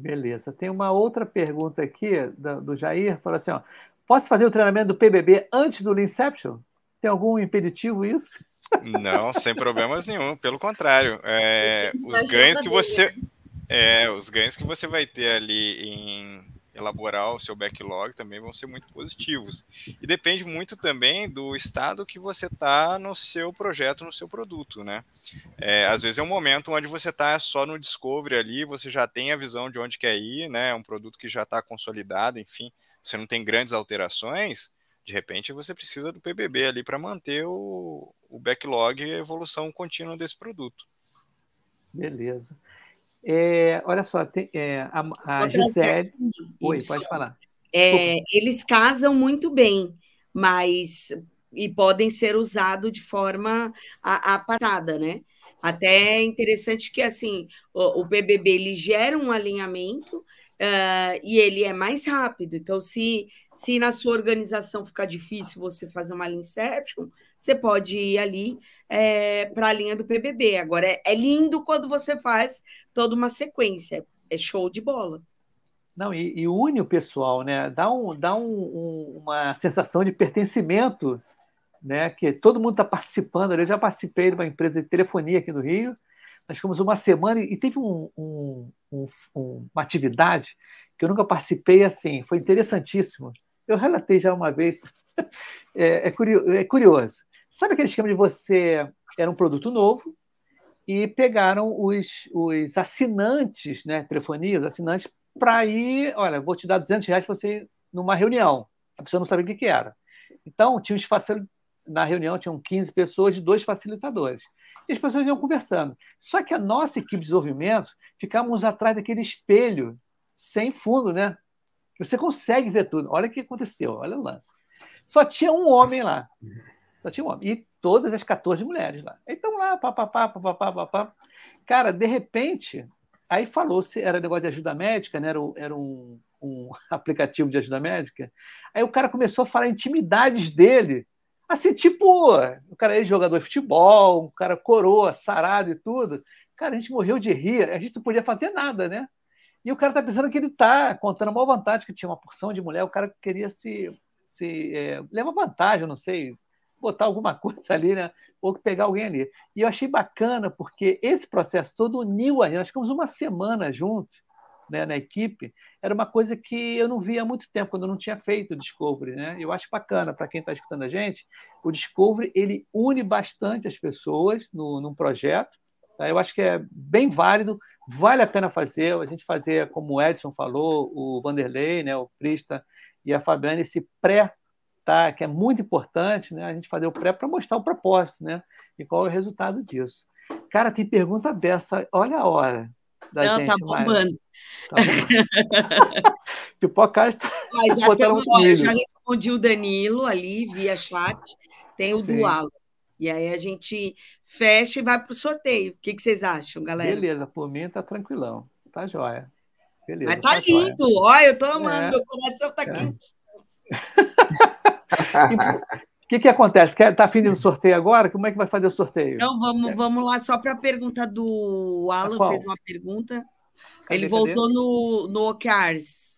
Beleza. Tem uma outra pergunta aqui do, do Jair. Fala assim: ó, posso fazer o treinamento do PBB antes do Inception? Tem algum impeditivo isso? Não, sem problemas nenhum. Pelo contrário, é, os ganhos que você, é, os ganhos que você vai ter ali em elaborar o seu backlog também vão ser muito positivos. E depende muito também do estado que você está no seu projeto, no seu produto, né? É, às vezes é um momento onde você está só no discovery ali, você já tem a visão de onde quer ir, né? É um produto que já está consolidado, enfim, você não tem grandes alterações, de repente você precisa do PBB ali para manter o, o backlog e a evolução contínua desse produto. Beleza. É, olha só, tem, é, a, a Gisele. Oi, pode falar. É, eles casam muito bem, mas e podem ser usados de forma apartada, né? Até é interessante que assim o, o BBB ele gera um alinhamento uh, e ele é mais rápido. Então, se, se na sua organização ficar difícil você fazer uma Inception, você pode ir ali é, para a linha do PBB. Agora, é, é, lindo quando você faz toda uma sequência, é show de bola. Não, e, e une o pessoal, né? Dá, um, dá um, um, uma sensação de pertencimento, né? Que todo mundo está participando. Eu já participei de uma empresa de telefonia aqui no Rio. Nós ficamos uma semana e teve um, uma atividade que eu nunca participei assim. Foi interessantíssimo. Eu relatei já uma vez. É, é, curioso, é curioso. Sabe aquele esquema de você era um produto novo e pegaram os, os assinantes, né, telefonia, os assinantes, para ir, olha, vou te dar 200 reais para você ir numa reunião. A pessoa não sabia o que, que era. Então, tinha os facil... na reunião tinham 15 pessoas e dois facilitadores. E as pessoas iam conversando. Só que a nossa equipe de desenvolvimento ficávamos atrás daquele espelho sem fundo, né? Você consegue ver tudo. Olha o que aconteceu, olha o lance. Só tinha um homem lá. Só tinha um homem. E todas as 14 mulheres lá. Então lá, papapá, papapá, papapá. Cara, de repente, aí falou-se, era negócio de ajuda médica, né? Era, era um, um aplicativo de ajuda médica. Aí o cara começou a falar intimidades dele. Assim, tipo, o cara é jogador de futebol, o cara coroa, sarado e tudo. Cara, a gente morreu de rir, a gente não podia fazer nada, né? E o cara tá pensando que ele tá contando a maior vantagem, que tinha uma porção de mulher, o cara queria se, se é, levar vantagem, não sei, botar alguma coisa ali, né? Ou pegar alguém ali. E eu achei bacana, porque esse processo todo uniu a gente. Nós ficamos uma semana juntos né, na equipe. Era uma coisa que eu não via há muito tempo, quando eu não tinha feito o Discovery. Né? Eu acho bacana, para quem está escutando a gente, o Discovery ele une bastante as pessoas no, num projeto. Tá? Eu acho que é bem válido, vale a pena fazer. A gente fazer, como o Edson falou, o Vanderlei, né, o Prista e a Fabiana, esse pré tá? que é muito importante né? a gente fazer o pré para mostrar o propósito né? e qual é o resultado disso. Cara, tem pergunta dessa, olha a hora da Não, tá gente. Tá bombando. Tá está já, temos, um já respondi o Danilo ali via chat, tem o Sim. do Alan. E aí a gente fecha e vai para o sorteio. O que, que, vocês acham, galera? Beleza, por mim tá tranquilão. Tá jóia. Beleza. Mas tá, tá lindo. Olha, eu tô amando. É. Meu coração tá é. quente. que, que acontece? Quer, tá afim de um sorteio agora? Como é que vai fazer o sorteio? Então, vamos, vamos lá, só para a pergunta do Alan, Qual? fez uma pergunta. Cadê, Ele cadê? voltou no, no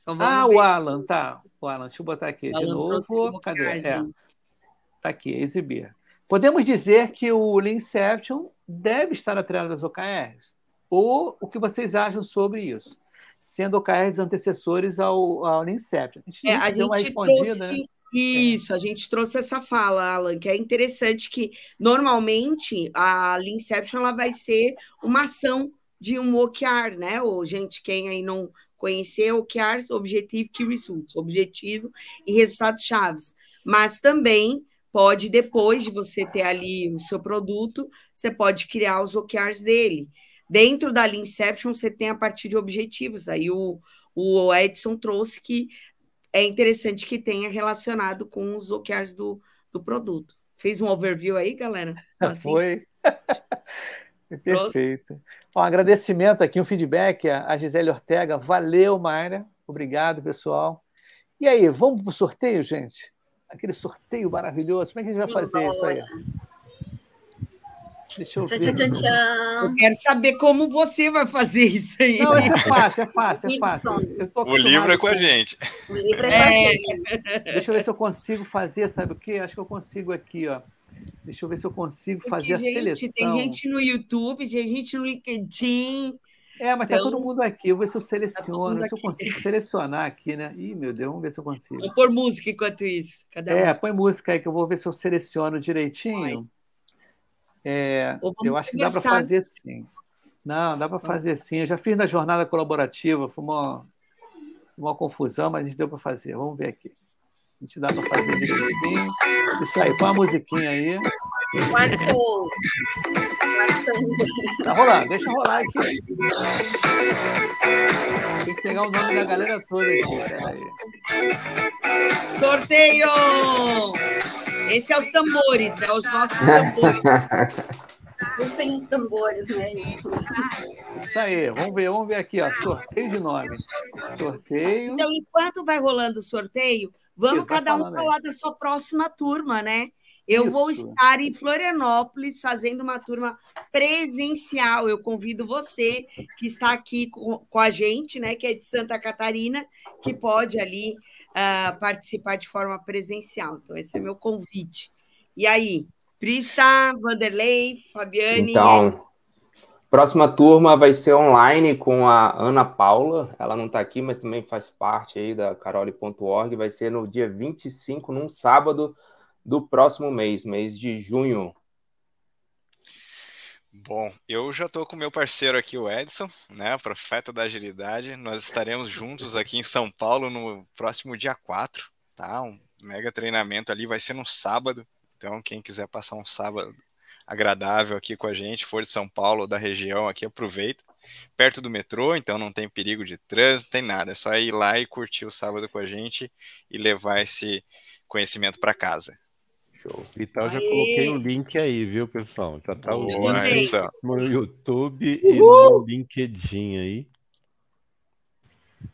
vamos Ah, ver. o Alan, tá. O Alan, deixa eu botar aqui O de o novo. Cadê? OKRs, É, tá aqui, exibir. Podemos dizer que o Leanception deve estar atrelado às OKRs? Ou o que vocês acham sobre isso? Sendo OKRs antecessores ao, ao Leanception. A gente, É, a gente trouxe. né? Isso, a gente trouxe essa fala, Alan, que é interessante que normalmente a Leanception ela vai ser uma ação de um OKR, né? Ou gente, quem aí não conhecer OKRs, Objective Key Results, objetivo e resultados chaves. Mas também pode, depois de você ter ali o seu produto, você pode criar os OKRs dele. Dentro da Leanception, você tem a partir de objetivos. Aí o, o Edson trouxe que é interessante que tenha relacionado com os OKRs do, do produto. Fez um overview aí, galera? Assim? Foi. Perfeito. Um agradecimento aqui, um feedback a Gisele Ortega. Valeu, Mayra. Obrigado, pessoal. E aí, vamos para o sorteio, gente? Aquele sorteio maravilhoso. Como é que a gente vai fazer isso aí? Deixa eu ver. tchan, tchan, tchan. Eu quero saber como você vai fazer isso aí. Não, isso é fácil, é fácil, é fácil. O livro é com a gente. O livro é com a É. gente. Deixa eu ver se eu consigo fazer, sabe o quê? Acho que eu consigo aqui, ó. Deixa eu ver se eu consigo fazer Porque, a gente, seleção. tem gente no YouTube, tem gente no LinkedIn. É, mas tá Então, todo mundo aqui. Eu vou ver se eu todo seleciono, mundo se eu consigo selecionar aqui, né? Ih, meu Deus, vamos ver se eu consigo. Vou pôr música enquanto isso. Cadê a É, música? põe música aí que eu vou ver se eu seleciono direitinho. É, eu acho que dá para fazer sim. Não, dá para fazer sim. Eu já fiz na jornada colaborativa, foi uma, uma confusão, mas a gente deu para fazer. Vamos ver aqui. A gente dá para fazer direitinho. Isso aí, põe uma musiquinha aí. Quartando. Tá rolando, deixa rolar aqui. Tem que pegar o nome da galera toda aqui. Peraí. Sorteio! Esse é os tambores, né? Os nossos tambores. Rufem os tambores, né? Isso. Isso aí, vamos ver, vamos ver aqui, ó. Sorteio de nome. Sorteio. Então, enquanto vai rolando o sorteio, vamos Isso, vai cada um falar da sua próxima turma, né? Eu vou Isso. estar em Florianópolis fazendo uma turma presencial. Eu convido você que está aqui com, com a gente, né? Que é de Santa Catarina, que pode ali ah, participar de forma presencial. Então, esse é meu convite. E aí, Prista, Vanderlei, Fabiane. Então, próxima turma vai ser online com a Ana Paula. Ela não está aqui, mas também faz parte aí da carole.org. Vai ser no dia 25, num sábado do próximo mês, mês de junho. Bom, eu já estou com meu parceiro aqui, o Edson, né, profeta da agilidade. Nós estaremos juntos aqui em São Paulo no próximo dia 4, tá? Um mega treinamento ali, vai ser no sábado. Então, quem quiser passar um sábado agradável aqui com a gente, for de São Paulo ou da região aqui, aproveita. Perto do metrô, então não tem perigo de trânsito, tem nada. É só ir lá e curtir o sábado com a gente e levar esse conhecimento para casa. Show. Então já Aê! coloquei o link aí, viu, pessoal? Já tá o link no YouTube e no LinkedIn aí.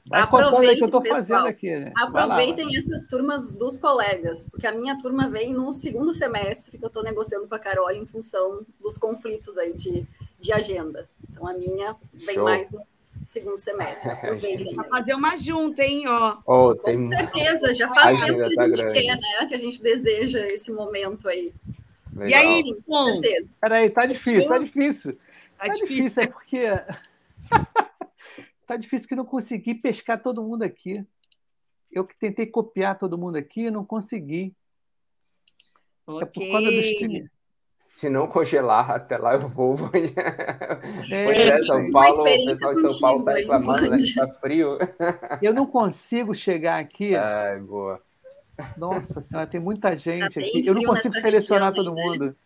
Vai contando aí que eu tô Aproveitem, fazendo pessoal. aqui, né? Vai lá, Aproveitem essas turmas dos colegas, porque a minha turma vem no segundo semestre que eu estou negociando com a Carol em função dos conflitos aí de, de agenda. Então a minha vem Show. mais no segundo semestre. Aproveitem. Vai fazer uma junta, hein? Ó. Oh, Com tem... certeza, já faz tempo que tá a gente grande. quer, né? Que a gente deseja esse momento aí. E aí, Sim, com bom, certeza. Peraí, tá difícil, tá difícil. tá Tá difícil. difícil, é porque. tá difícil que não consegui pescar todo mundo aqui. Eu que tentei copiar todo mundo aqui e não consegui. É por Ok. causa do stream. Se não congelar, até lá eu vou. Pois É, é, São Paulo, o pessoal de São Paulo tá aí, reclamando, né? Band. Que tá frio. eu não consigo chegar aqui. Ai, boa. Nossa senhora, tem muita gente Tá aqui. Eu não consigo selecionar região todo né? mundo.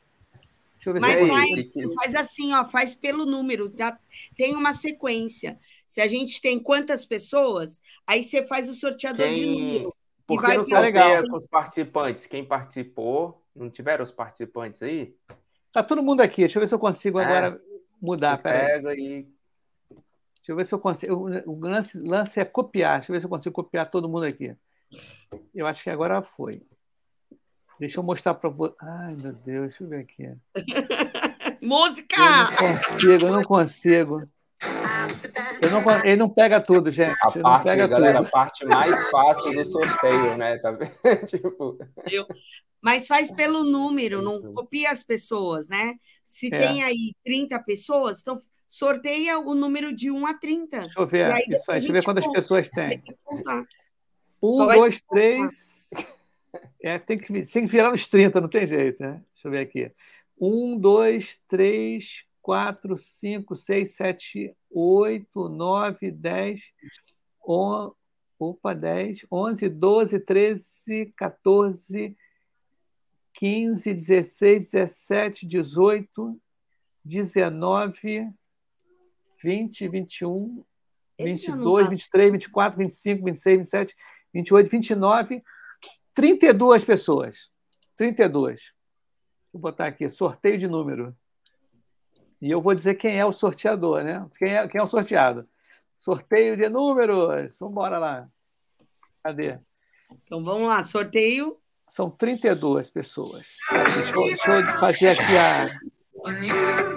Deixa eu ver Mas se eu aí, faz, faz assim, ó, faz pelo número, tá? Tem uma sequência. Se a gente tem quantas pessoas, aí você faz o sorteador de Quem... número. Por vai que não legal. sorteia com os participantes? Quem participou, não tiveram os participantes aí? Tá todo mundo aqui. Deixa eu ver se eu consigo É. agora mudar. Pega e Deixa eu ver se eu consigo. O o lance, lance é copiar. Deixa eu ver se eu consigo copiar todo mundo aqui. Eu acho que agora foi. Deixa eu mostrar para você. Ai, meu Deus, deixa eu ver aqui. Música! Eu não consigo, eu não consigo. Eu não, ele não pega tudo, gente. A ele parte, não pega galera, tudo. a parte mais fácil do sorteio, né? Tá tipo, Mas faz pelo número, não copia as pessoas, né? Se É. tem aí 30 pessoas, então sorteia o número de 1 a 30. Deixa eu ver. Aí Isso aí, deixa eu ver quantas gente pessoas Tem tem. que contar. Um, Só dois, três. É, tem, que, tem que virar nos 30, não tem jeito, né? Deixa eu ver aqui. Um, dois, três, quatro, cinco, seis, sete, oito, nove, dez, on... opa, dez, onze, doze, treze, 14, 15, 16, 17, 18, 19, 20, 21, Ele já não 22, tá- 23, 24, 25, 26, 27, 28, 29, 32 pessoas. 32. Vou botar aqui, sorteio de número. E eu vou dizer quem é o sorteador, né? Quem é, quem é o sorteado? Sorteio de números. Vamos embora lá. Cadê? Então vamos lá, sorteio. São 32 pessoas. Deixa eu, deixa eu fazer aqui a.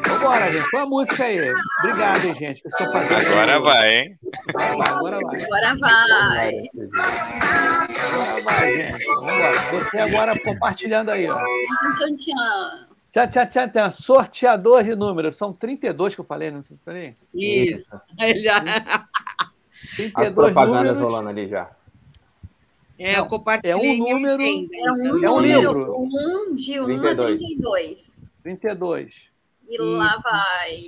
Vambora, gente. Põe a música aí. Obrigado, hein, gente. que estão fazendo Agora vai, hein? Agora vai, agora vai. Agora vai. Gente. Vambora. Você agora compartilhando aí, ó. Tchan, tchan. Tchau, tchau, tchau, tchau. Sorteador de números. São 32 que eu falei, não sei. Peraí. Isso. Aí já- 32 as propagandas números. rolando ali já. É, Não, eu compartilhei é um minha número- agenda. É um, É um número livro. 1 de 1 a 32. 32. 32. E lá vai.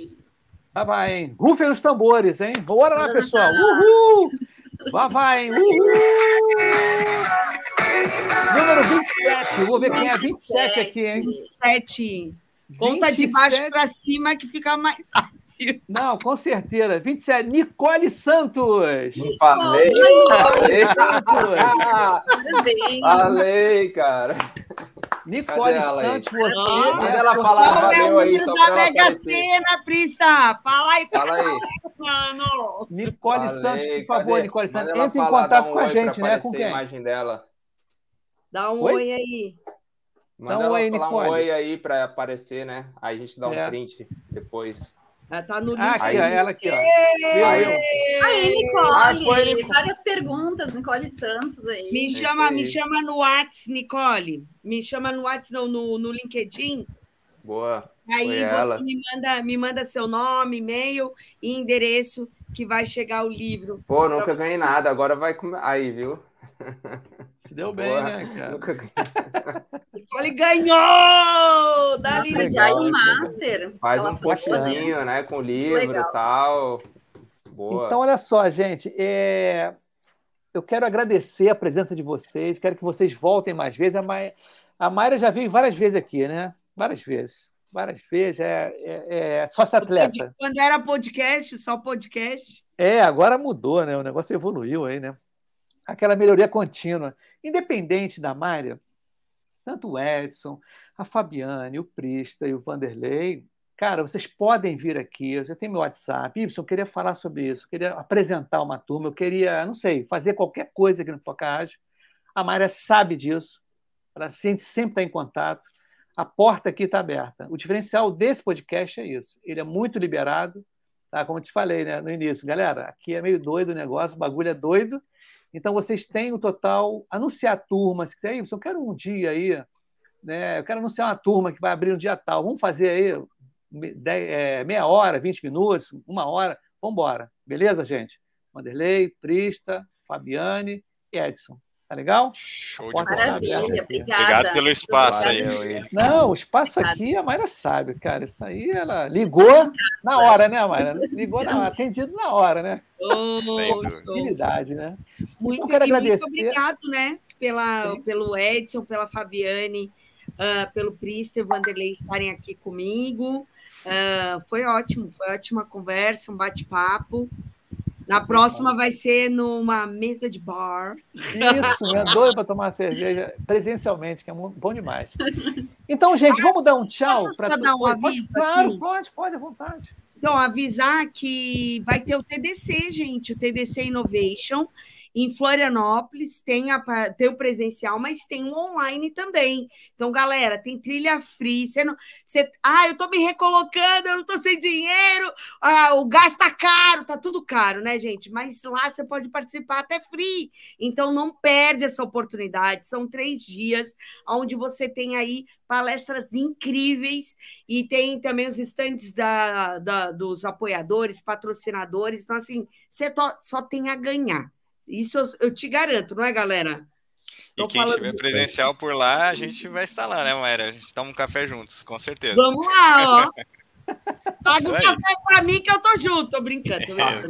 Lá vai, hein? Rufem os tambores, hein? Bora lá, pessoal. Uhul! Lá vai, hein? Uhul! Número 27. Vou ver quem é 27 aqui, hein? 27. Conta de 27. baixo para cima que fica mais fácil. Não, com certeza. 27. Nicole Santos. Falei, falei, Parabéns. falei, cara. Nicole? Santos, você. Manda é ela falar. Qual é o valeu aí, número só da Mega. Sena, Prista? Fala aí, Fala aí. mano. Nicole Falei, Santos, por favor, cadê? Nicole Santos. Entre em contato um com a gente, né? Com quem? a imagem dela. Dá um Oi? oi aí. Manda Dá um ela oi, falar Nicole. um oi aí para aparecer, né? Aí a gente dá um É. print depois. Ela tá no link. Ah, aqui, ela aqui, ó. Aí, Ah, Nicole, Nicole. várias perguntas, Nicole Santos aí. Me chama, aí. me chama no Whats, Nicole. Me chama no Whats, não, no, no LinkedIn. Boa. Aí Foi você ela. me manda, me manda seu nome, e-mail e endereço que vai chegar o livro. Pô, nunca ganhei nada, agora vai comer. Aí, viu? Se deu bem, Boa. né, cara? Nunca ganhei. Nicole ganhou! Nossa, legal, já legal. master. Faz Ela um postzinho, né? Com livro Legal. e tal. Boa. Então, olha só, gente. é, Eu quero agradecer a presença de vocês. Quero que vocês voltem mais vezes. A, Ma... a Mayra já veio várias vezes aqui, né? Várias vezes. Várias vezes. É, é, é sócio-atleta. Quando era podcast, só podcast. É, agora mudou, né? O negócio evoluiu aí, né? Aquela melhoria contínua. Independente da Mayra, tanto o Edson, a Fabiane, o Prista e o Vanderlei, cara, vocês podem vir aqui. Já tenho meu WhatsApp. Y, eu queria falar sobre isso. Eu queria apresentar uma turma. Eu queria, não sei, fazer qualquer coisa aqui no Rádio. A Mayra sabe disso. Ela, sempre está em contato. A porta aqui está aberta. O diferencial desse podcast é isso. Ele é muito liberado. Tá? Como eu te falei né, no início, galera, aqui é meio doido o negócio, o bagulho é doido. Então vocês têm o total, anunciar turma, se quiser, eu quero um dia aí, né? Eu quero anunciar uma turma que vai abrir um dia tal. Vamos fazer aí é, meia hora, 20 minutos, uma hora, vamos embora. Beleza, gente? Vanderlei, Prista, Fabiane e Edson. Tá legal? Show de Maravilha, obrigada. Obrigado pelo espaço aí. Não, o espaço aqui a Mayra sabe, cara. Isso aí ela ligou na hora, né, Mayra? Ligou na hora, atendido na hora, né? Oh. Habilidade, né? Muito, quero e muito agradecer. obrigado, né? Pela, Sim. pelo Edson, pela Fabiane, ah, pelo Priester, Vanderlei estarem aqui comigo. Ah, foi ótimo, foi ótima conversa, um bate-papo. Na próxima vai ser numa mesa de bar. Isso, né? Doido para tomar cerveja presencialmente, que é bom demais. Então, gente, vamos dar um tchau. Tu- dar um aviso Claro, aqui? pode, pode, à vontade. Então, avisar que vai ter o TDC, gente, o TDC Innovation. Em Florianópolis tem, a, tem o presencial, mas tem o online também. Então, galera, tem trilha free. Você não, você, ah, eu tô me recolocando, eu não tô sem dinheiro, ah, o gás tá caro, tá tudo caro, né, gente? Mas lá você pode participar até free. Então, não perde essa oportunidade. São três dias onde você tem aí palestras incríveis e tem também os estantes da, da, dos apoiadores, patrocinadores. Então, assim, você to, só tem a ganhar. Isso eu, eu te garanto, não é, galera? Tô e quem estiver presencial por lá, a gente vai estar lá, né, Mayra? A gente toma um café juntos, com certeza. Vamos lá, ó. Paga um café para mim que eu tô junto, tô brincando. É,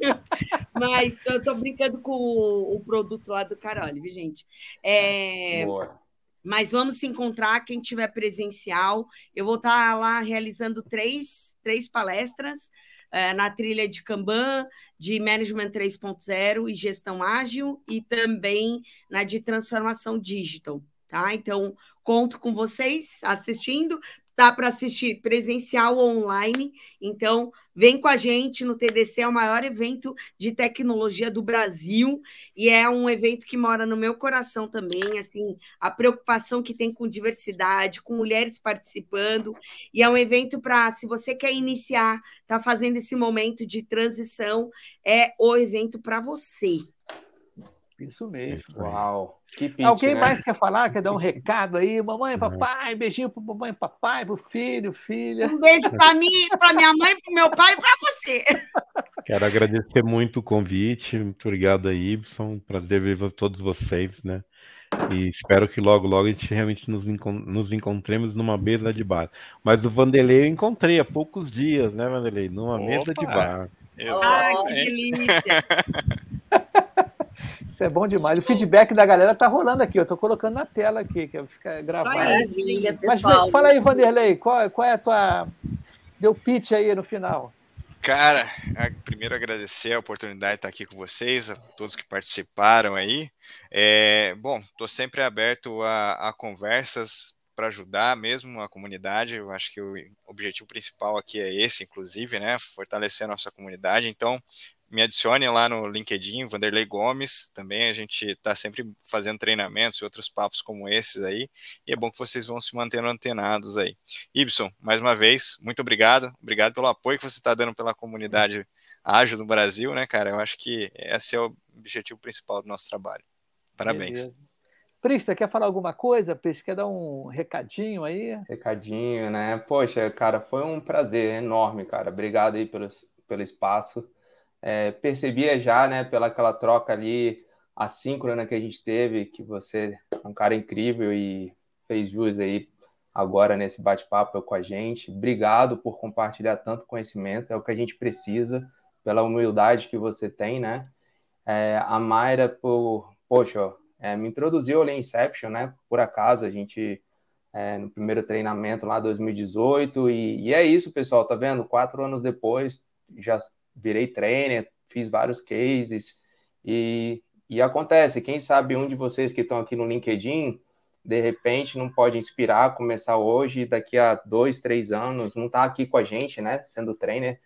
Mas eu tô brincando com o, o, produto lá do Carole, viu, gente? É, Boa. Mas vamos se encontrar, quem tiver presencial. Eu vou estar lá realizando três, três palestras é, na trilha de Kanban, de Management 3.0 e Gestão Ágil, e também na de Transformação Digital. Tá? Então, conto com vocês assistindo. Dá para assistir presencial ou online. Então, vem com a gente no TDC, é o maior evento de tecnologia do Brasil e é um evento que mora no meu coração também. Assim, a preocupação que tem com diversidade, com mulheres participando. E é um evento para, se você quer iniciar, está fazendo esse momento de transição, é o evento para você. Isso mesmo. Uau. Pitch, Alguém né? mais quer falar? Quer dar um recado aí? Mamãe, papai, beijinho para mamãe, papai, para o filho, filha. Um beijo para mim, para minha mãe, para meu pai e para você. Quero agradecer muito o convite. Muito obrigado aí, Ibson. Prazer ver todos vocês, né? E espero que logo, logo a gente realmente nos, nos encontremos numa mesa de bar. Mas o Vanderlei eu encontrei há poucos dias, né, Vanderlei? Numa Opa, mesa de bar. Ai, que delícia! Isso é bom demais. O feedback da galera tá rolando aqui. Eu tô colocando na tela aqui, que fica gravado. Maravilha, Mas fala aí, Vanderlei, qual, qual é a tua. Deu pitch aí no final. Cara, primeiro agradecer a oportunidade de estar aqui com vocês, a todos que participaram aí. É, bom, estou sempre aberto a, a conversas para ajudar mesmo a comunidade. Eu acho que o objetivo principal aqui é esse, inclusive, né? Fortalecer a nossa comunidade. Então, me adicione lá no LinkedIn, Vanderlei Gomes. Também a gente está sempre fazendo treinamentos e outros papos como esses aí. E é bom que vocês vão se mantendo antenados aí. Ibson, mais uma vez, muito obrigado. Obrigado pelo apoio que você está dando pela comunidade ágil do Brasil, né, cara? Eu acho que esse é o objetivo principal do nosso trabalho. Parabéns. Beleza. Prista, quer falar alguma coisa? Prista, quer dar um recadinho aí? Recadinho, né? Poxa, cara, foi um prazer enorme, cara. Obrigado aí pelo, pelo espaço é, percebia já, né, pela aquela troca ali assíncrona que a gente teve, que você é um cara incrível e fez jus aí agora nesse bate-papo com a gente. Obrigado por compartilhar tanto conhecimento, é o que a gente precisa, pela humildade que você tem, né? É, a Mayra, por, poxa, é, me introduziu ali em Inception, né? Por acaso, a gente, é, no primeiro treinamento lá, 2018, e, e é isso, pessoal, tá vendo? Quatro anos depois, já virei trainer, fiz vários cases e, e acontece. Quem sabe um de vocês que estão aqui no LinkedIn, de repente, não pode inspirar, começar hoje, daqui a dois, três anos, não está aqui com a gente, né, sendo trainer,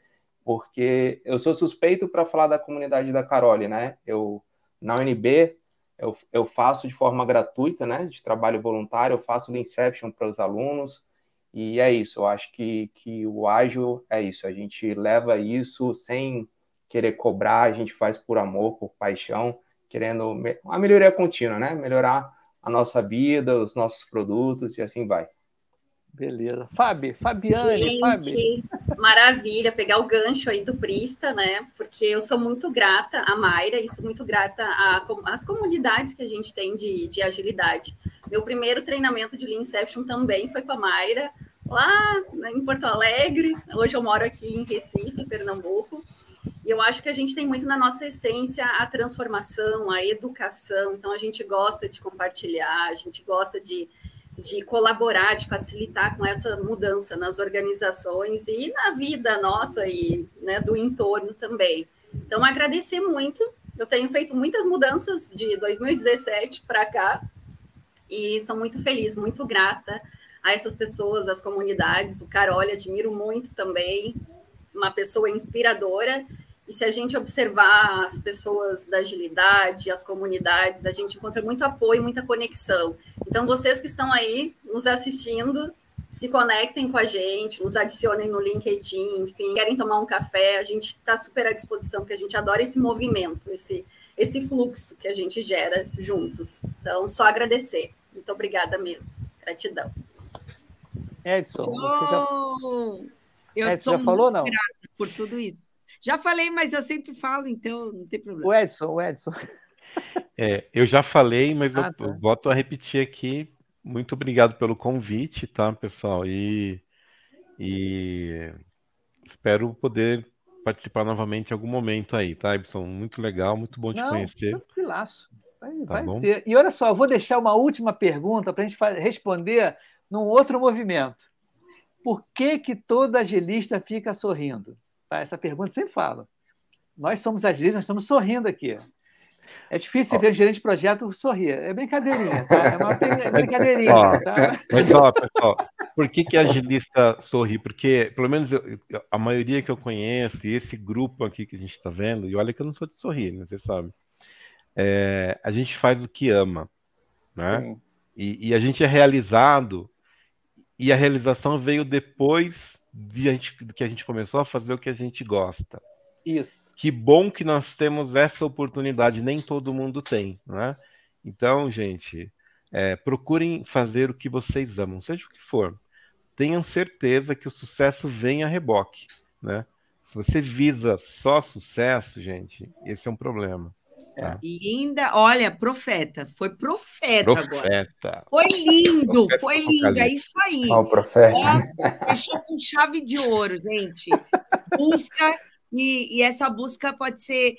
porque eu sou suspeito para falar da comunidade da Carole, né? Eu na UNB eu, eu faço de forma gratuita, né, de trabalho voluntário, eu faço o Inception para os alunos, e é isso, eu acho que, que o ágil é isso, a gente leva isso sem querer cobrar, a gente faz por amor, por paixão, querendo uma melhoria contínua, né? Melhorar a nossa vida, os nossos produtos e assim vai. Beleza. Fábio, Fabiane, Gente, Fábio. maravilha, pegar o gancho aí do Prista, né? Porque eu sou muito grata a Mayra e sou muito grata às comunidades que a gente tem de, de agilidade. Meu primeiro treinamento de Lean Inception também foi com a Mayra, lá em Porto Alegre. Hoje eu moro aqui em Recife, Pernambuco. E eu acho que a gente tem muito na nossa essência a transformação, a educação. Então a gente gosta de compartilhar, a gente gosta de, de colaborar, de facilitar com essa mudança nas organizações e na vida nossa e né, do entorno também. Então agradecer muito. Eu tenho feito muitas mudanças de 2017 para cá e sou muito feliz, muito grata a essas pessoas, as comunidades. O Carol, admiro muito também, uma pessoa inspiradora. E se a gente observar as pessoas da agilidade, as comunidades, a gente encontra muito apoio, muita conexão. Então, vocês que estão aí nos assistindo, se conectem com a gente, nos adicionem no LinkedIn, enfim, querem tomar um café, a gente está super à disposição, porque a gente adora esse movimento, esse, esse fluxo que a gente gera juntos. Então, só agradecer. Muito obrigada mesmo. Gratidão. Edson, você já... Eu Edson, sou já falou, não? grata por tudo isso. Já falei, mas eu sempre falo, então não tem problema. O Edson, o Edson. É, eu já falei, mas ah, eu, tá. eu volto a repetir aqui. Muito obrigado pelo convite, tá, pessoal? E, e espero poder participar novamente em algum momento aí, tá, Ibson? Muito legal, muito bom te Não, conhecer. Tranquilaço. Vai, tá vai ter. E olha só, eu vou deixar uma última pergunta para a gente responder num outro movimento. Por que, que todo agilista fica sorrindo? Tá? Essa pergunta sempre fala. Nós somos agilistas, nós estamos sorrindo aqui. É difícil oh. ver um gerente de projeto sorrir. É brincadeirinha, tá? É uma brincadeirinha. Oh. Tá? Mas, ó, pessoal, por que, que agilista sorri? Porque, pelo menos eu, a maioria que eu conheço, e esse grupo aqui que a gente está vendo, e olha que eu não sou de sorrir, né? Você sabe. É, a gente faz o que ama, né? E, e, a gente é realizado, e a realização veio depois de a gente, que a gente começou a fazer o que a gente gosta. Isso. Que bom que nós temos essa oportunidade, nem todo mundo tem, né? Então, gente, é, procurem fazer o que vocês amam, seja o que for. Tenham certeza que o sucesso vem a reboque, né? Se você visa só sucesso, gente, esse é um problema. É. E ainda, olha, profeta, foi profeta, profeta. agora. Foi lindo, profeta foi lindo, é isso aí. Oh, profeta. Ó, fechou com chave de ouro, gente. Busca, e, e essa busca pode ser.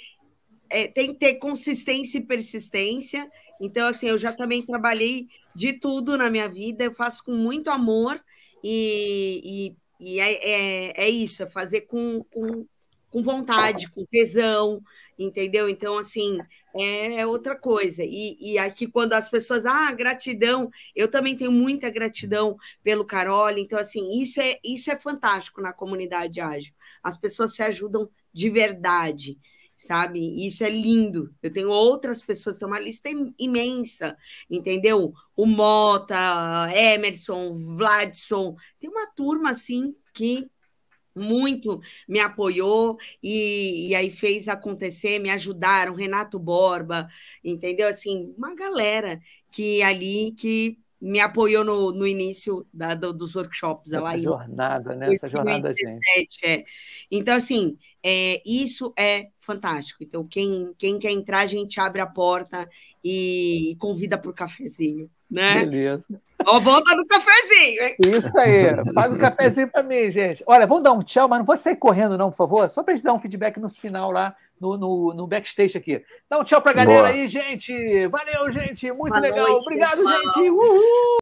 É, tem que ter consistência e persistência. Então, assim, eu já também trabalhei de tudo na minha vida, eu faço com muito amor, e, e, e é, é, é, isso, é fazer com, com, com vontade, com tesão, entendeu? Então, assim, é, é outra coisa. E, e, aqui, quando as pessoas, ah, gratidão, eu também tenho muita gratidão pelo Carol. Então, assim, isso é, isso é fantástico na comunidade ágil. As pessoas se ajudam de verdade, sabe? Isso é lindo. Eu tenho outras pessoas, tem uma lista imensa, entendeu? O Mota, Emerson, Vladson, tem uma turma assim que muito me apoiou e, e, aí fez acontecer, me ajudaram, Renato Borba, entendeu? Assim, uma galera que ali que me apoiou no, no início da, do, dos workshops. Essa lá jornada, né? Essa jornada, gente. É. Então, assim, é, isso é fantástico. Então, quem, quem quer entrar, a gente abre a porta e, e convida para o cafezinho. Né? Beleza. Ó, volta no cafezinho, hein? Isso aí. Paga o um cafezinho para mim, gente. Olha, vamos dar um tchau, mas não vou sair correndo, não, por favor. Só para gente dar um feedback no final lá, no, no, no backstage aqui. Dá um tchau para a galera Boa. aí, gente. Valeu, gente. Muito Boa legal. Noite, Obrigado, pessoal. gente. Uhul.